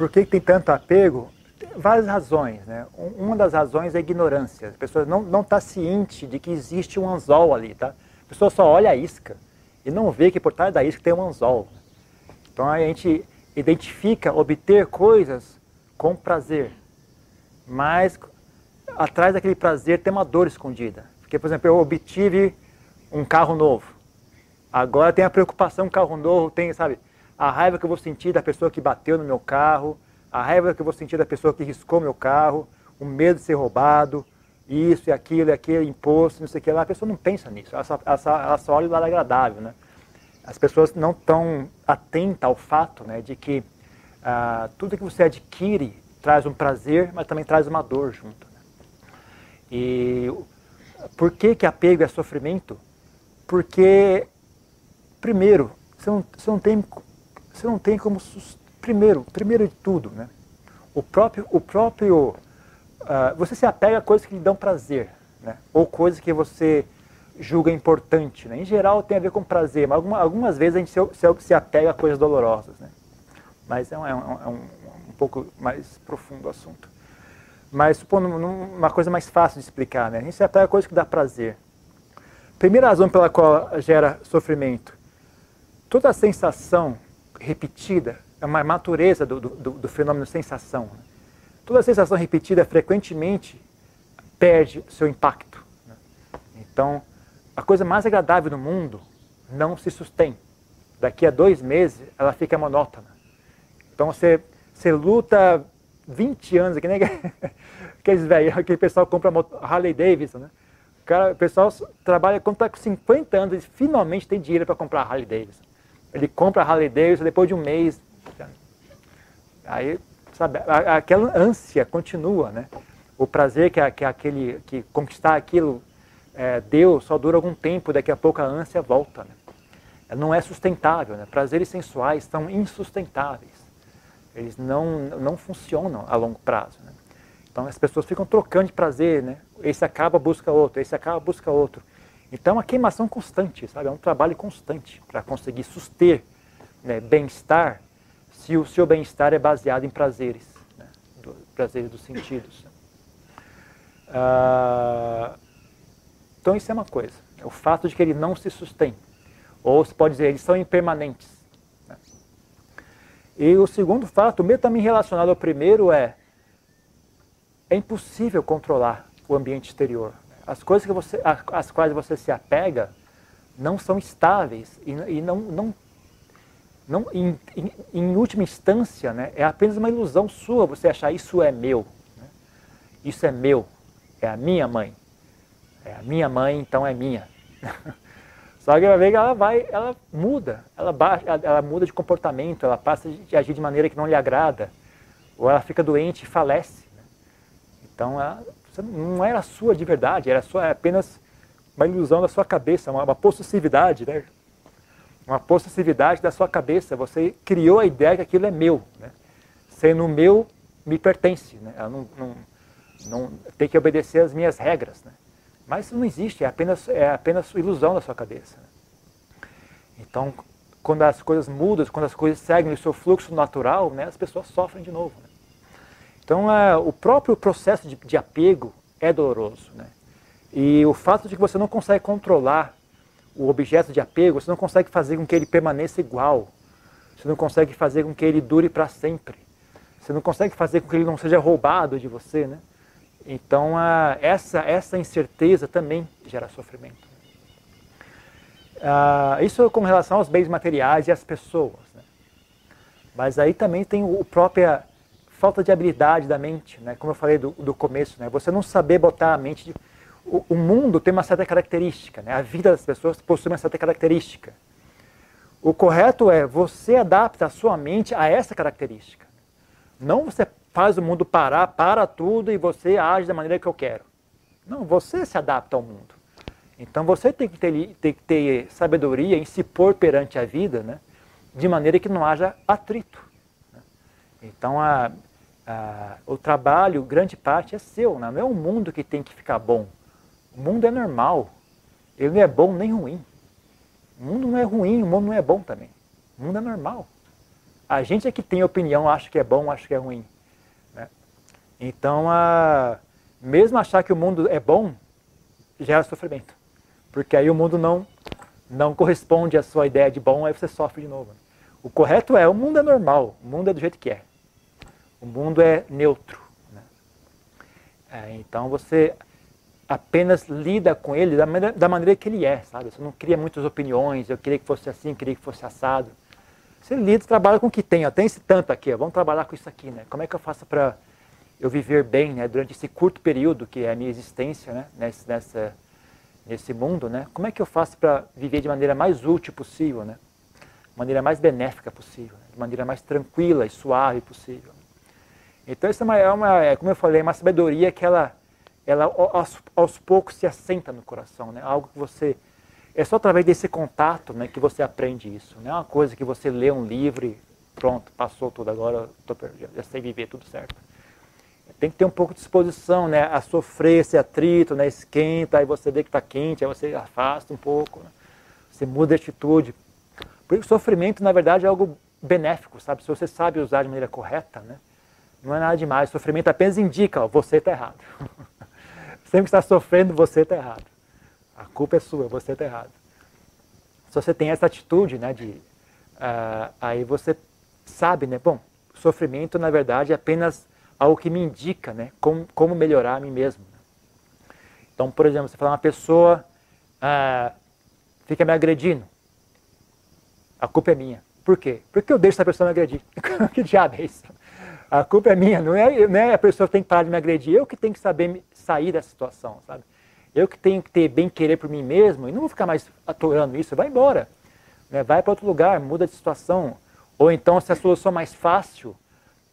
Por que tem tanto apego? Tem várias razões. Né? Uma das razões é a ignorância. A pessoa não está ciente de que existe um anzol ali. Tá? A pessoa só olha a isca e não vê que por trás da isca tem um anzol. Então a gente identifica obter coisas com prazer, mas atrás daquele prazer tem uma dor escondida. Porque, por exemplo, eu obtive um carro novo. Agora tem a preocupação, um carro novo tem, sabe, a raiva que eu vou sentir da pessoa que bateu no meu carro, a raiva que eu vou sentir da pessoa que riscou meu carro, o medo de ser roubado, isso e aquilo e aquele imposto, não sei o que lá. A pessoa não pensa nisso, ela só, ela só, olha o lado agradável. Né? As pessoas não estão atentas ao fato né, de que ah, tudo que você adquire traz um prazer, mas também traz uma dor junto. Né? E por que, que apego é sofrimento? Porque, primeiro, você não, você não tem, você não tem como. Primeiro, primeiro de tudo, né? o próprio, o próprio uh, você se apega a coisas que lhe dão prazer, né? ou coisas que você julga importante. Né? Em geral tem a ver com prazer, mas alguma, algumas vezes a gente se, se, se, apega a coisas dolorosas. Né? Mas é um, é, um, é um, um, pouco mais profundo o assunto. Mas supondo uma coisa mais fácil de explicar, né? a gente se apega a coisas que dá prazer. Primeira razão pela qual gera sofrimento. Toda sensação repetida é uma natureza do, do, do fenômeno sensação. Né? Toda sensação repetida frequentemente perde seu impacto. Né? Então, a coisa mais agradável do mundo não se sustém. Daqui a dois meses, ela fica monótona. Então, você, você luta 20 anos, né? Aqueles velhos, aquele pessoal compra Harley Davidson, né? O, cara, o pessoal trabalha quando está com 50 anos, ele finalmente tem dinheiro para comprar Harley Davidson. Ele compra Harley Davidson, depois de um mês, Aí, sabe, aquela ânsia continua, né? O prazer que, que aquele que conquistar aquilo é, deu só dura algum tempo, daqui a pouco a ânsia volta. Né? Não é sustentável, né? Prazeres sensuais são insustentáveis. Eles não, não funcionam a longo prazo. Né? Então as pessoas ficam trocando de prazer, né? Esse acaba, busca outro, esse acaba, busca outro. Então é uma queimação constante, sabe? É um trabalho constante para conseguir suster né, bem-estar se o seu bem-estar é baseado em prazeres, né? do, prazeres dos sentidos. Ah, então isso é uma coisa, é o fato de que ele não se sustém. Ou se pode dizer, eles são impermanentes. Né? E o segundo fato, mesmo também relacionado ao primeiro, é é impossível controlar o ambiente exterior. As coisas que você, às quais você se apega não são estáveis e, e não, não não, em, em, em, última instância, né, é apenas uma ilusão sua você achar isso é meu. Né? Isso é meu, é a minha mãe. É a minha mãe, então é minha. Só que vai ver que ela vai, ela muda, ela, baixa, ela, muda de comportamento, ela passa de agir de maneira que não lhe agrada, ou ela fica doente e falece. Né? Então, ela, não era sua de verdade, era só é apenas uma ilusão da sua cabeça, uma, uma possessividade, né? uma possessividade da sua cabeça. Você criou a ideia que aquilo é meu. Né? Sendo meu, me pertence. Né? Ela não, não, não tem que obedecer às minhas regras. Né? Mas isso não existe, é apenas, é apenas ilusão da sua cabeça. Né? Então, quando as coisas mudam, quando as coisas seguem o seu fluxo natural, né, as pessoas sofrem de novo. Né? Então, é, o próprio processo de, de apego é doloroso. Né? E o fato de que você não consegue controlar o objeto de apego, você não consegue fazer com que ele permaneça igual. Você não consegue fazer com que ele dure para sempre. Você não consegue fazer com que ele não seja roubado de você, né? Então, essa, essa incerteza também gera sofrimento. Isso com relação aos bens materiais e às pessoas. Né? Mas aí também tem o, própria falta de habilidade da mente, né? como eu falei do, do começo. Né? Você não saber botar a mente de, o, o mundo tem uma certa característica, né? a vida das pessoas possui uma certa característica. O correto é você adapta a sua mente a essa característica. Não você faz o mundo parar, para tudo e você age da maneira que eu quero. Não, você se adapta ao mundo. Então você tem que ter, tem que ter sabedoria em se pôr perante a vida, né? de maneira que não haja atrito. Né? Então a, a, o trabalho, grande parte, é seu, né? não é o mundo que tem que ficar bom. O mundo é normal. Ele não é bom nem ruim. O mundo não é ruim, o mundo não é bom também. O mundo é normal. A gente é que tem opinião, acha que é bom, acha que é ruim. Né? Então, a, mesmo achar que o mundo é bom, gera sofrimento. Porque aí o mundo não, não corresponde à sua ideia de bom, aí você sofre de novo. O correto é, o mundo é normal, o mundo é do jeito que é. O mundo é neutro. Né? É, então você apenas lida com ele da maneira, da maneira que ele é, sabe? Você não cria muitas opiniões, eu queria que fosse assim, queria que fosse assado. Você lida, trabalha com o que tem, ó, tem esse tanto aqui, ó, vamos trabalhar com isso aqui, né? Como é que eu faço para eu viver bem, né, durante esse curto período que é a minha existência, né, nesse, nessa, nesse mundo, né? Como é que eu faço para viver de maneira mais útil possível, né? Maneira mais benéfica possível. Né? de maneira mais tranquila e suave possível. Então isso é, uma, é, uma, é como eu falei, é uma sabedoria que ela, ela aos, aos, poucos se assenta no coração, né? Algo que você é só através desse contato, né, que você aprende isso. Não é uma coisa que você lê um livro e pronto, passou tudo agora, tô, já, já sei viver tudo certo. Tem que ter um pouco de disposição, né, a sofrer esse atrito, né, esquenta, aí você vê que está quente, aí você afasta um pouco, né? você muda de atitude. Porque o sofrimento, na verdade, é algo benéfico, sabe? Se você sabe usar de maneira correta, né? Não é nada demais. O sofrimento apenas indica, ó, você está errado. Sempre que está sofrendo, você está errado. A culpa é sua, você está errado. Se você tem essa atitude, né, de, uh, aí você sabe, né, bom, sofrimento na verdade é apenas algo que me indica, né, como, como melhorar a mim mesmo. Então, por exemplo, você fala uma pessoa uh, fica me agredindo, a culpa é minha. Por quê? Porque eu deixo essa pessoa me agredir. que diabo é isso? A culpa é minha, não é, não é a pessoa tem que parar de me agredir, eu que tenho que saber sair dessa situação, sabe? Eu que tenho que ter bem querer por mim mesmo e não vou ficar mais aturando isso, vai embora. Né? Vai para outro lugar, muda de situação. Ou então, se a solução mais fácil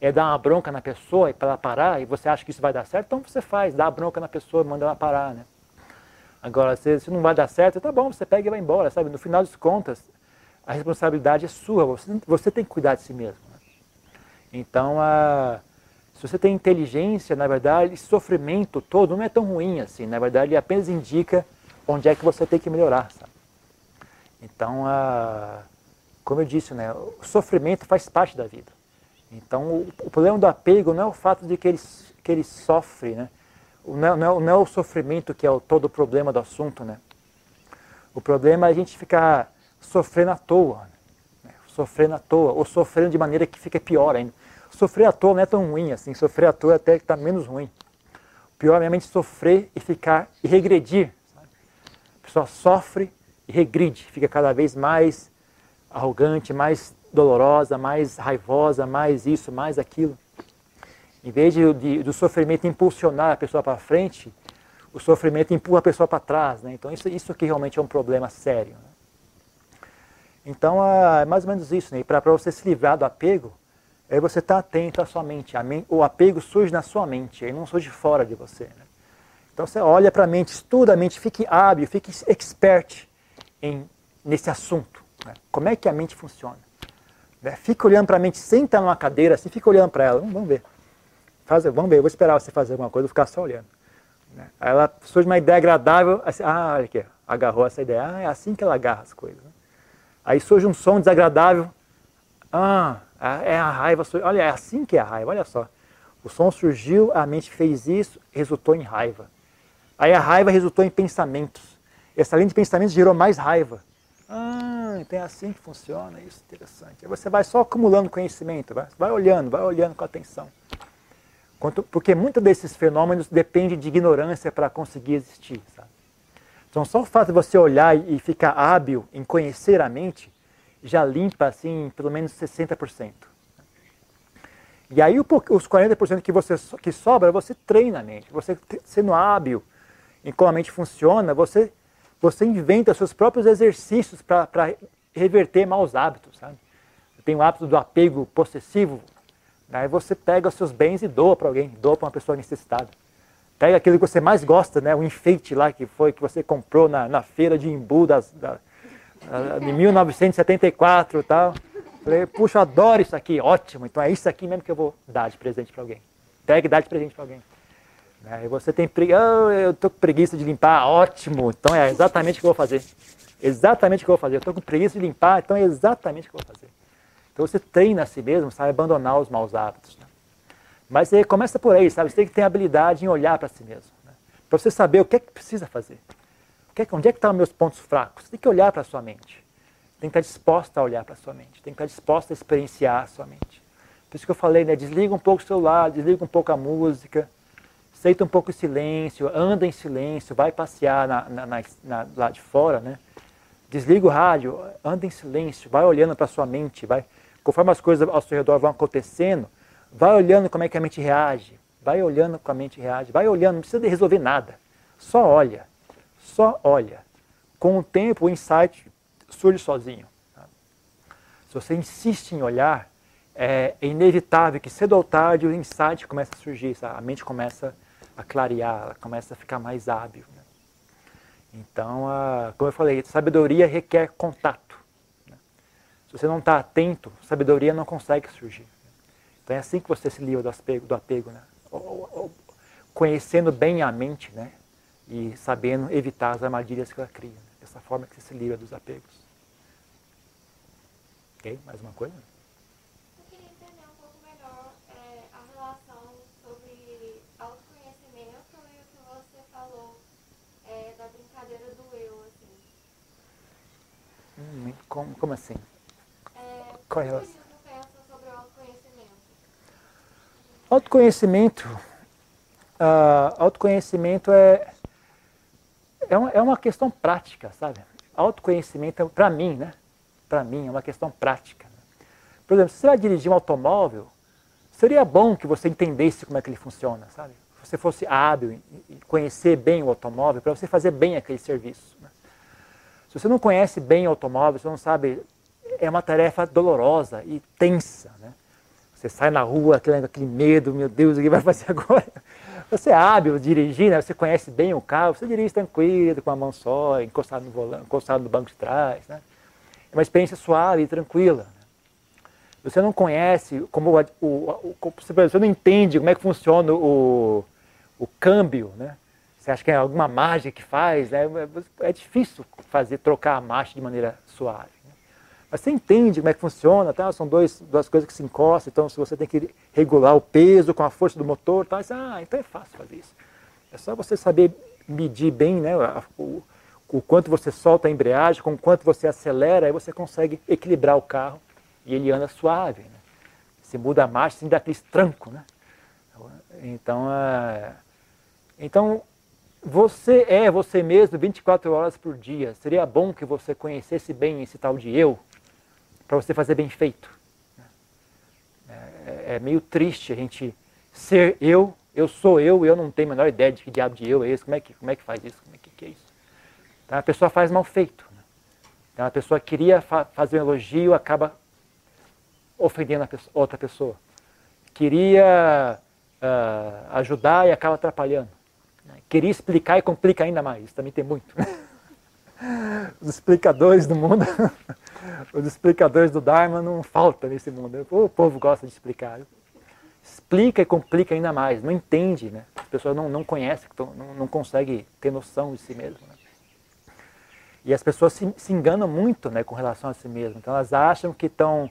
é dar uma bronca na pessoa para ela parar e você acha que isso vai dar certo, então você faz, dá a bronca na pessoa, manda ela parar, né? Agora, se, se não vai dar certo, tá bom, você pega e vai embora, sabe? No final das contas, a responsabilidade é sua, você, você tem que cuidar de si mesmo. Então, a, se você tem inteligência, na verdade, esse sofrimento todo não é tão ruim assim. Na verdade, ele apenas indica onde é que você tem que melhorar. Sabe? Então, a, como eu disse, né, o sofrimento faz parte da vida. Então, o, o, problema do apego não é o fato de que ele, que ele sofre, né? Não, é, não, não é o sofrimento que é o, todo o problema do assunto, né? O problema é a gente ficar sofrendo à toa, né? sofrendo à toa, ou sofrendo de maneira que fica pior ainda. Sofrer à toa não é tão ruim assim, sofrer à toa até que está menos ruim. O pior é realmente sofrer e ficar e regredir. Sabe? A pessoa sofre e regride, fica cada vez mais arrogante, mais dolorosa, mais raivosa, mais isso, mais aquilo. Em vez de, de do sofrimento impulsionar a pessoa para frente, o sofrimento empurra a pessoa para trás. Né? Então isso, isso aqui realmente é um problema sério. Né? Então é mais ou menos isso. Né? Para você se livrar do apego, é você estar tá atento à sua mente. O apego surge na sua mente, ele não surge fora de você. Né? Então você olha para a mente, estuda a mente, fique hábil, fique expert em, nesse assunto. Né? Como é que a mente funciona? Né? Fica olhando para a mente, senta numa cadeira assim, fica olhando para ela. Vamos ver. Faz, vamos ver, eu vou esperar você fazer alguma coisa, vou ficar só olhando. Né? Aí ela surge uma ideia agradável, assim, ah, olha aqui, agarrou essa ideia. Ah, é assim que ela agarra as coisas. Né? Aí surge um som desagradável. Ah, é a raiva. Olha, é assim que é a raiva, olha só. O som surgiu, a mente fez isso, resultou em raiva. Aí a raiva resultou em pensamentos. Essa linha de pensamentos gerou mais raiva. Ah, então é assim que funciona, isso interessante. Aí você vai só acumulando conhecimento, vai, vai olhando, vai olhando com atenção. Quanto, porque muitos desses fenômenos dependem de ignorância para conseguir existir. Sabe? Então só o fato de você olhar e ficar hábil em conhecer a mente já limpa assim pelo menos 60%. E aí os 40% que, você, que sobra, você treina a mente. Você sendo hábil em como a mente funciona, você, você inventa seus próprios exercícios para reverter maus hábitos. Sabe? Tem o hábito do apego possessivo. Aí você pega os seus bens e doa para alguém, doa para uma pessoa necessitada. Pega aquilo que você mais gosta, né? o enfeite lá que foi que você comprou na, na feira de Imbu das, da, de 1974 e tal. Falei, puxa, adoro isso aqui, ótimo, então é isso aqui mesmo que eu vou dar de presente para alguém. Pega e dá de presente para alguém. Né, e você tem preguiça, oh, eu estou com preguiça de limpar, ótimo, então é exatamente o que eu vou fazer. Exatamente o que eu vou fazer. Eu estou com preguiça de limpar, então é exatamente o que eu vou fazer. Então você treina a si mesmo, sabe, abandonar os maus hábitos. Né? Mas você começa por aí, sabe? Você tem que ter habilidade em olhar para si mesmo. Né? Para você saber o que é que precisa fazer onde é que estão meus pontos fracos? Tem que olhar para a sua mente. Tem que estar disposta a olhar para a sua mente. Tem que estar disposta a experienciar a sua mente. Por isso que eu falei, né? Desliga um pouco o celular, desliga um pouco a música, aceita um pouco o silêncio, anda em silêncio, vai passear na, na, na, lá de fora, né? Desliga o rádio, anda em silêncio, vai olhando para a sua mente, vai, conforme as coisas ao seu redor vão acontecendo, vai olhando como é que a mente reage, vai olhando como a mente reage, vai olhando, não precisa resolver nada, só olha só olha. Com o tempo, o insight surge sozinho. Se você insiste em olhar, é, inevitável que cedo ou tarde o insight começa a surgir, a mente começa a clarear, ela começa a ficar mais hábil. Né? Então, a, como eu falei, sabedoria requer contato. Né? Se você não está atento, sabedoria não consegue surgir. Então é assim que você se livra do apego, do apego né? conhecendo bem a mente, né? E sabendo evitar as armadilhas que ela cria. Né? Dessa forma que você se livra dos apegos. Ok? Mais uma coisa? Eu queria entender pouco melhor a relação sobre autoconhecimento o que você falou da brincadeira do eu. Hum, como, como assim? É, Qual é a relação? sobre o autoconhecimento? Autoconhecimento, ah, autoconhecimento é, é, uma, é uma questão prática, sabe? Autoconhecimento, para mim, né? Para mim, é uma questão prática. Por exemplo, se você vai dirigir um automóvel, seria bom que você entendesse como é que ele funciona, sabe? Se você fosse hábil em conhecer bem o automóvel, para você fazer bem aquele serviço. né? Se você não conhece bem o automóvel, você não sabe, é uma tarefa dolorosa e tensa, né? Você sai na rua, aquele, aquele medo, meu Deus, o que vai fazer agora? Você é hábil dirigir, né? você conhece bem o carro, você dirige tranquilo, com a mão só, encostado no volante, encostado no banco de trás. Né? É uma experiência suave e tranquila. Você não conhece, como o, o, o- você não entende como é que funciona o, o câmbio, né? Você acha que é alguma mágica que faz, né? É difícil fazer trocar a marcha de maneira suave. Mas você entende como é que funciona, tá? são dois, duas coisas que se encostam, então se você tem que regular o peso com a força do motor, tá? Ah, então é fácil fazer isso. É só você saber medir bem né, o, o quanto você solta a embreagem, com quanto você acelera, aí você consegue equilibrar o carro e ele anda suave. Né? Se muda a marcha, sem dar aquele tranco. Né? Então, é, então, você é você mesmo 24 horas por dia. Seria bom que você conhecesse bem esse tal de eu, para você fazer bem feito. É, é meio triste a gente ser eu, eu sou eu, eu não tenho a menor ideia de que diabo de eu é esse, como é que, como é que faz isso, como é que, que é isso. Então a pessoa faz mal feito. né? Então a pessoa queria fa fazer um elogio, acaba ofendendo a outra pessoa. Queria ah, ajudar e acaba atrapalhando. né? Queria explicar e complica ainda mais. Isso também tem muito. Os explicadores do mundo, os explicadores do Dharma não faltam nesse mundo. O povo gosta de explicar. Explica e complica ainda mais. Não entende, né? As pessoas não, não conhecem, não, não conseguem ter noção de si mesmo. Né? E as pessoas se, se enganam muito né, com relação a si mesmas. Então elas acham que estão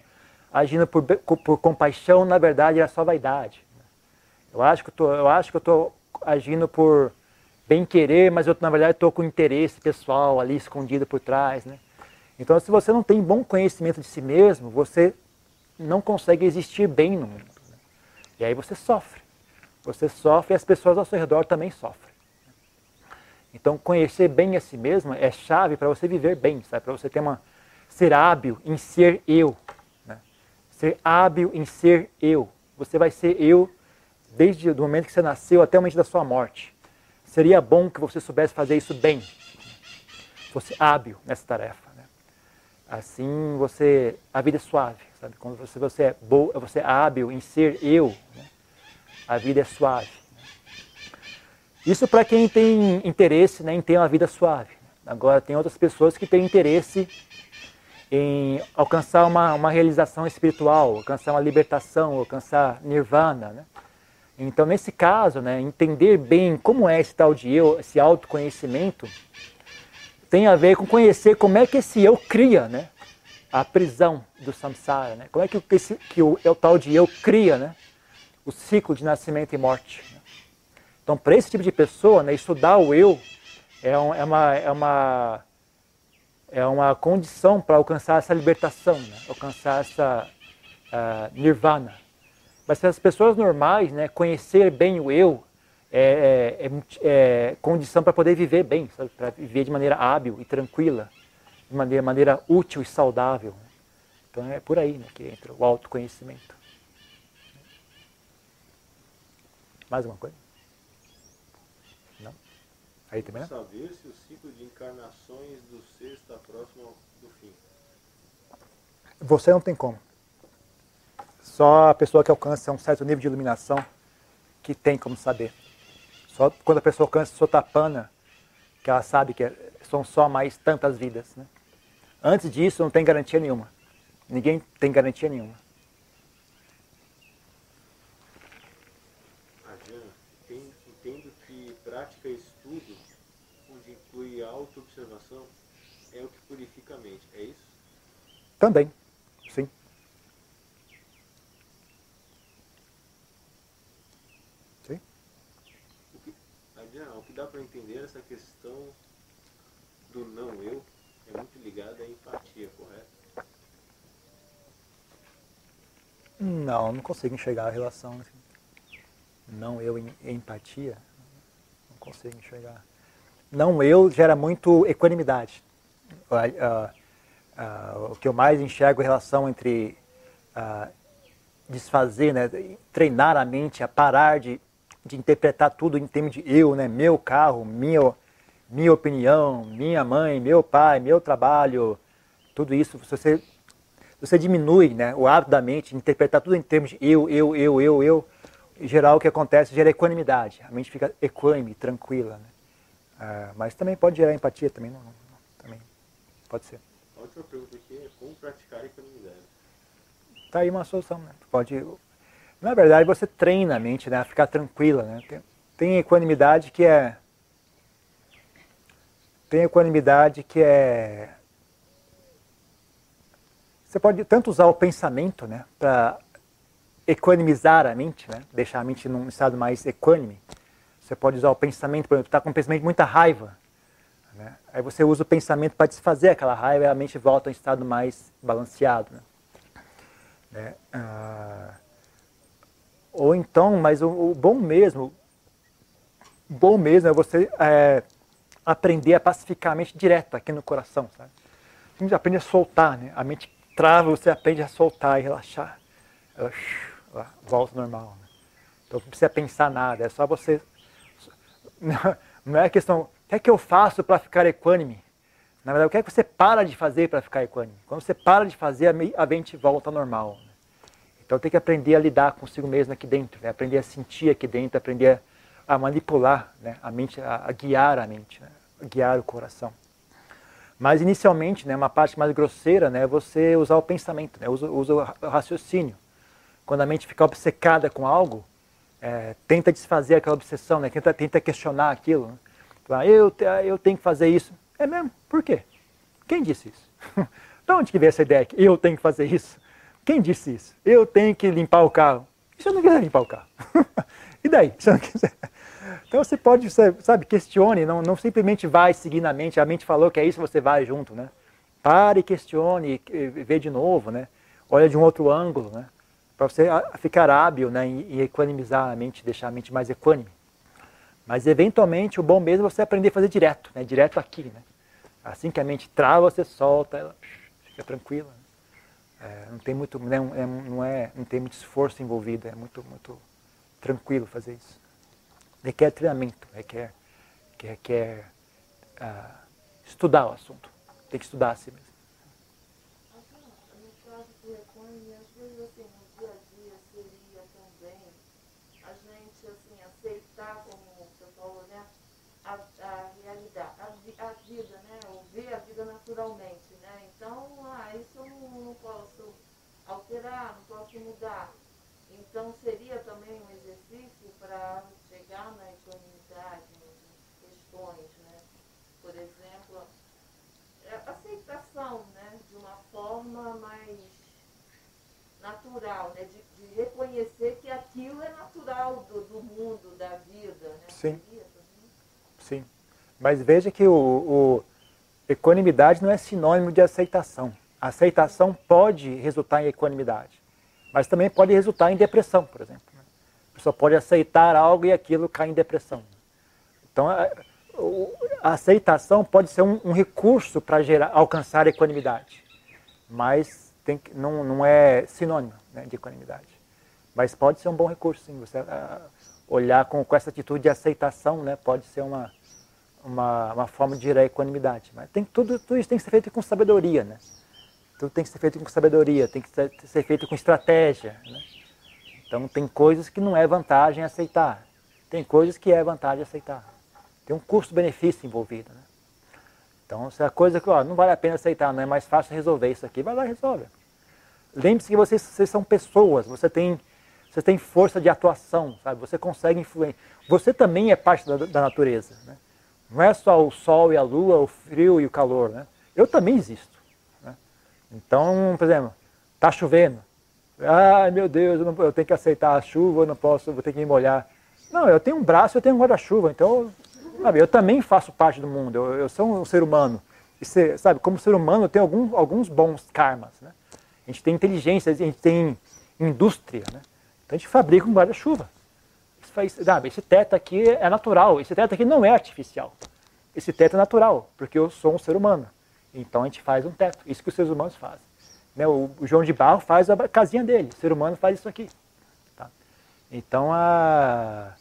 agindo por, por compaixão, na verdade é só vaidade. Eu acho que eu estou agindo por bem querer, mas eu na verdade estou com interesse pessoal ali escondido por trás, né? Então, se você não tem bom conhecimento de si mesmo, você não consegue existir bem no mundo. né? E aí você sofre. Você sofre e as pessoas ao seu redor também sofrem. Então, conhecer bem a si mesmo é chave para você viver bem, sabe? Para você ter uma ser hábil em ser eu, né? Ser hábil em ser eu. Você vai ser eu desde o momento que você nasceu até o momento da sua morte. Seria bom que você soubesse fazer isso bem, fosse hábil nessa tarefa. Né? Assim você, a vida é suave, sabe? Quando você, você é bo, você é hábil em ser eu, né? a vida é suave. Isso para quem tem interesse né, em ter uma vida suave. Agora tem outras pessoas que têm interesse em alcançar uma, uma realização espiritual, alcançar uma libertação, alcançar nirvana, né? Então, nesse caso, né, entender bem como é esse tal de eu, esse autoconhecimento, tem a ver com conhecer como é que esse eu cria né, a prisão do samsara. Né? Como é que, esse, que o, é o tal de eu cria né, o ciclo de nascimento e morte. né? Então, para esse tipo de pessoa, né, estudar o eu é, um, é, uma, é, uma, é uma condição para alcançar essa libertação, né? alcançar essa ah, nirvana. Mas se as pessoas normais, né, conhecer bem o eu é, é- é- é condição para poder viver bem, para viver de maneira hábil e tranquila, de maneira, maneira útil e saudável. Então é por aí né, que entra o autoconhecimento. Mais alguma coisa? Não? Aí também não? Saber se o ciclo de encarnações do ser está próximo do fim. Você não tem como. Só a pessoa que alcança um certo nível de iluminação que tem como saber. Só quando a pessoa alcança sotapana, que ela sabe que é, são só mais tantas vidas. Né? Antes disso, não tem garantia nenhuma. Ninguém tem garantia nenhuma. entendo que prática e estudo, onde inclui auto-observação, é o que purifica a mente. É isso? Também, sim. Sim. O que, Adriana, o que dá para entender essa questão do não eu é muito ligada à empatia, correto? Não, não consigo enxergar a relação. Assim. Não eu em empatia. Não consigo enxergar. Não eu gera muito equanimidade. Uh, uh, o que eu mais enxergo é a relação entre uh, desfazer, né, treinar a mente a parar de, de interpretar tudo em termos de eu, né, meu carro, minha, minha opinião, minha mãe, meu pai, meu trabalho, tudo isso, se você, você diminui né, o hábito da mente, interpretar tudo em termos de eu, eu, eu, eu, eu, em geral o que acontece gera equanimidade, a mente fica equânime, tranquila. Né? Uh, mas também pode gerar empatia, também, não, não, também pode ser. A última pergunta aqui é como praticar equanimidade? Tá aí uma solução, né? Pode, na verdade, você treina a mente né, a ficar tranquila. Né? Tem, tem equanimidade que é tem equanimidade que é. Você pode tanto usar o pensamento né, para equanimizar a mente, né, deixar a mente num estado mais equânime. Você pode usar o pensamento, por exemplo, está com um pensamento de muita raiva. Né? Aí você usa o pensamento para desfazer aquela raiva e a mente volta a um estado mais balanceado. Né? né? Ah, ou então, mas o, o, bom mesmo, bom mesmo é você é, aprender a pacificar a mente direto aqui no coração. Sabe? Gente aprende a soltar, né? A mente trava, você aprende a soltar e relaxar. Ela, ela volta ao normal. Né? Então não precisa pensar nada, é só você. Não é questão, o que é que eu faço para ficar equânime? Na verdade, o que é que você para de fazer para ficar equânime? Quando você para de fazer, a mente volta ao normal. Então tem que aprender a lidar consigo mesmo aqui dentro, né? aprender a sentir aqui dentro, aprender a manipular né, a mente, a, a guiar a mente, né, a guiar o coração. Mas inicialmente, né, uma parte mais grosseira né, é você usar o pensamento, né, usa, usa o raciocínio. Quando a mente fica obcecada com algo, é, tenta desfazer aquela obsessão, né, tenta, tenta questionar aquilo. Né. Fala, eu, eu tenho que fazer isso. É mesmo? Por quê? Quem disse isso? de onde que veio essa ideia que eu tenho que fazer isso? Quem disse isso? Eu tenho que limpar o carro. E se eu não quiser limpar o carro? e daí? Se eu não quiser? Então você pode, sabe, questione, não, não simplesmente vai seguir na mente, a mente falou que é isso, você vai junto, né? Pare, questione, vê de novo, né? Olha de um outro ângulo, né? Para você ficar hábil né? e equanimizar a mente, deixar a mente mais equânime. Mas eventualmente o bom mesmo é você aprender a fazer direto, né? Direto aqui, né? Assim que a mente trava, você solta, ela fica tranquila. Né? É, não tem muito, não né? é, não é, não tem muito esforço envolvido, é muito, muito tranquilo fazer isso requer treinamento, requer, requer uh, estudar o assunto. Tem que estudar assim mesmo. A, a a, a, vida, né? Ou ver a vida naturalmente, né? Então, ah, isso eu não, não posso alterar, não posso mudar. Então, seria também um exercício para chegar na equanimidade, nas questões, né? Por exemplo, é a aceitação né? de uma forma mais natural, né? de, de reconhecer que aquilo é natural do, do mundo, da vida. Né? Sim. Sim. Mas veja que o, o equanimidade não é sinônimo de aceitação. A aceitação pode resultar em equanimidade, mas também pode resultar em depressão, por exemplo pessoa pode aceitar algo e aquilo cai em depressão. Então, a, a aceitação pode ser um, um recurso para alcançar a equanimidade, mas tem, não, não é sinônimo né, de equanimidade. Mas pode ser um bom recurso, sim. Você a, olhar com, com essa atitude de aceitação né, pode ser uma, uma, uma forma de gerar equanimidade. Mas tem, tudo, tudo isso tem que ser feito com sabedoria. Né? Tudo tem que ser feito com sabedoria, tem que ser, feito com estratégia. Né? Então tem coisas que não é vantagem aceitar, tem coisas que é vantagem aceitar. Tem um custo-benefício envolvido. Né? Então se a coisa que ó, não vale a pena aceitar, não é mais fácil resolver isso aqui, vai lá e resolve. Lembre-se que vocês, vocês são pessoas, você tem, você tem força de atuação, sabe? Você consegue influenciar. Você também é parte da, da natureza. Né? Não é só o sol e a lua, o frio e o calor. Né? Eu também existo. Então, por exemplo, está chovendo. Ai meu Deus, eu, não, eu, tenho que aceitar a chuva, eu não posso, vou ter que me molhar. Não, eu tenho um braço, eu tenho um guarda-chuva, então sabe, eu também faço parte do mundo, eu, eu sou um ser humano. E sabe, como ser humano eu tenho algum, alguns bons karmas. Né? A gente tem inteligência, a gente tem indústria. Né? Então a gente fabrica um guarda-chuva. Esse teto aqui é natural, esse teto aqui não é artificial. Esse teto é natural, porque eu sou um ser humano. Então a gente faz um teto, isso que os seres humanos fazem. Né? O, João de Barro faz a casinha dele, o ser humano faz isso aqui. Tá? Então a,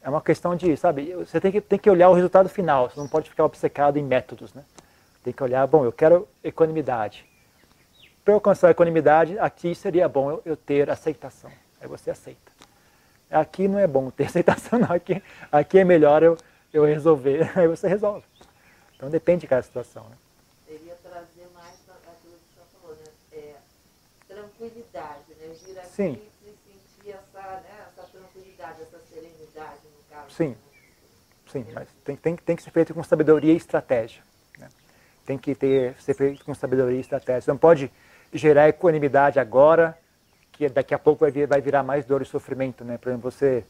é uma questão de, sabe, você tem que, tem que olhar o resultado final, você não pode ficar obcecado em métodos. Né? Tem que olhar, bom, eu quero equanimidade. Para alcançar a equanimidade, aqui seria bom eu, eu ter aceitação. Aí você aceita. Aqui não é bom ter aceitação, não. Aqui, aqui é melhor eu, eu resolver. Aí você resolve. Então depende de cada situação. Né? Seria trazer mais aquilo que o senhor falou, né? É, tranquilidade, né? Vir aqui Sim. e sentir essa, né? essa tranquilidade, essa serenidade, no caso. Sim. Sim, mas tem, tem, tem que ser feito com sabedoria e estratégia. Né? Tem que ter, ser feito com sabedoria e estratégia. Você não pode gerar equanimidade agora que daqui a pouco vai, vir, vai virar mais dor e sofrimento, né? Por exemplo, você,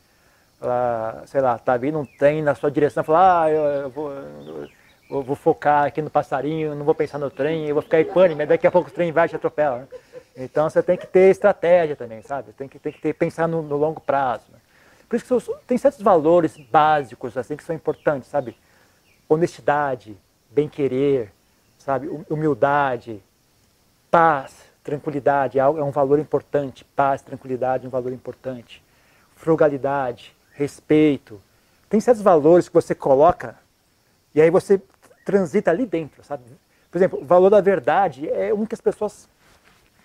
uh, sei lá, tá vindo um trem na sua direção, fala, ah, eu, eu, vou, eu, vou, focar aqui no passarinho, não vou pensar no trem, eu vou ficar equânime, mas daqui a pouco o trem vai e te atropela. Né? Então você tem que ter estratégia também, sabe? Tem que, tem que ter, pensar no, no longo prazo. Né? Por isso que tem certos valores básicos assim que são importantes, sabe? Honestidade, bem-querer, sabe? Humildade, paz, Tranquilidade é, é um valor importante. Paz, tranquilidade é um valor importante. Frugalidade, respeito. Tem certos valores que você coloca e aí você transita ali dentro, sabe? Por exemplo, o valor da verdade é um que as pessoas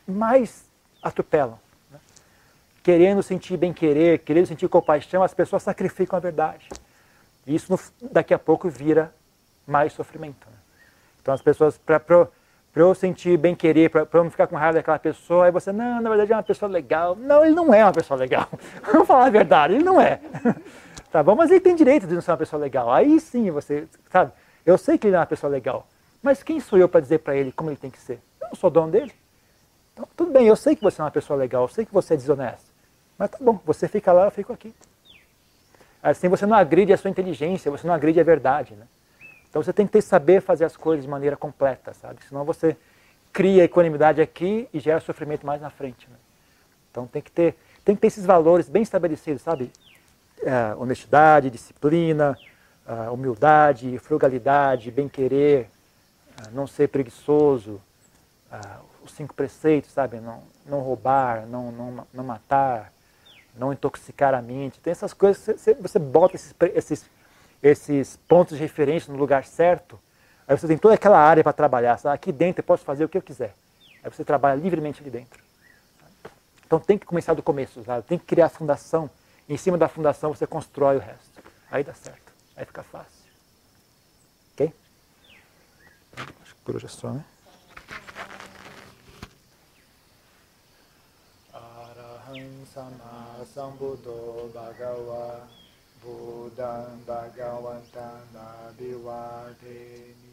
mais atropelam. Né? Querendo sentir bem-querer, querendo sentir compaixão, as pessoas sacrificam a verdade. E isso daqui a pouco vira mais sofrimento. Né? Então as pessoas, para eu sentir bem querer, para eu não ficar com raiva daquela pessoa, aí você, não, na verdade é uma pessoa legal. Não, ele não é uma pessoa legal. Vamos falar a verdade, ele não é. tá bom? Mas ele tem direito de não ser uma pessoa legal. Aí sim você, sabe? Eu sei que ele é uma pessoa legal. Mas quem sou eu para dizer para ele como ele tem que ser? Eu não sou dono dele. Então, tudo bem, eu sei que você é uma pessoa legal, eu sei que você é desonesto. Mas tá bom, você fica lá, eu fico aqui. Assim você não agride a sua inteligência, você não agride a verdade, né? Então você tem que ter, saber fazer as coisas de maneira completa, sabe? Senão você cria equanimidade aqui e gera sofrimento mais na frente. Né? Então tem que ter, tem que ter esses valores bem estabelecidos, sabe? É, honestidade, disciplina, uh, humildade, frugalidade, bem-querer, uh, não ser preguiçoso, uh, os cinco preceitos, sabe? Não, não roubar, não, não, não matar, não intoxicar a mente. Tem essas coisas, você, você bota esses, esses esses pontos de referência no lugar certo, aí você tem toda aquela área para trabalhar. Sabe? Aqui dentro eu posso fazer o que eu quiser. Aí você trabalha livremente ali dentro. Então tem que começar do começo, sabe? tem que criar a fundação. Em cima da fundação você constrói o resto. Aí dá certo. Aí fica fácil. Ok? Acho que por hoje é só, né? Sama Sambuddho Bhagava Buddham Bhagavantam Abhivadeni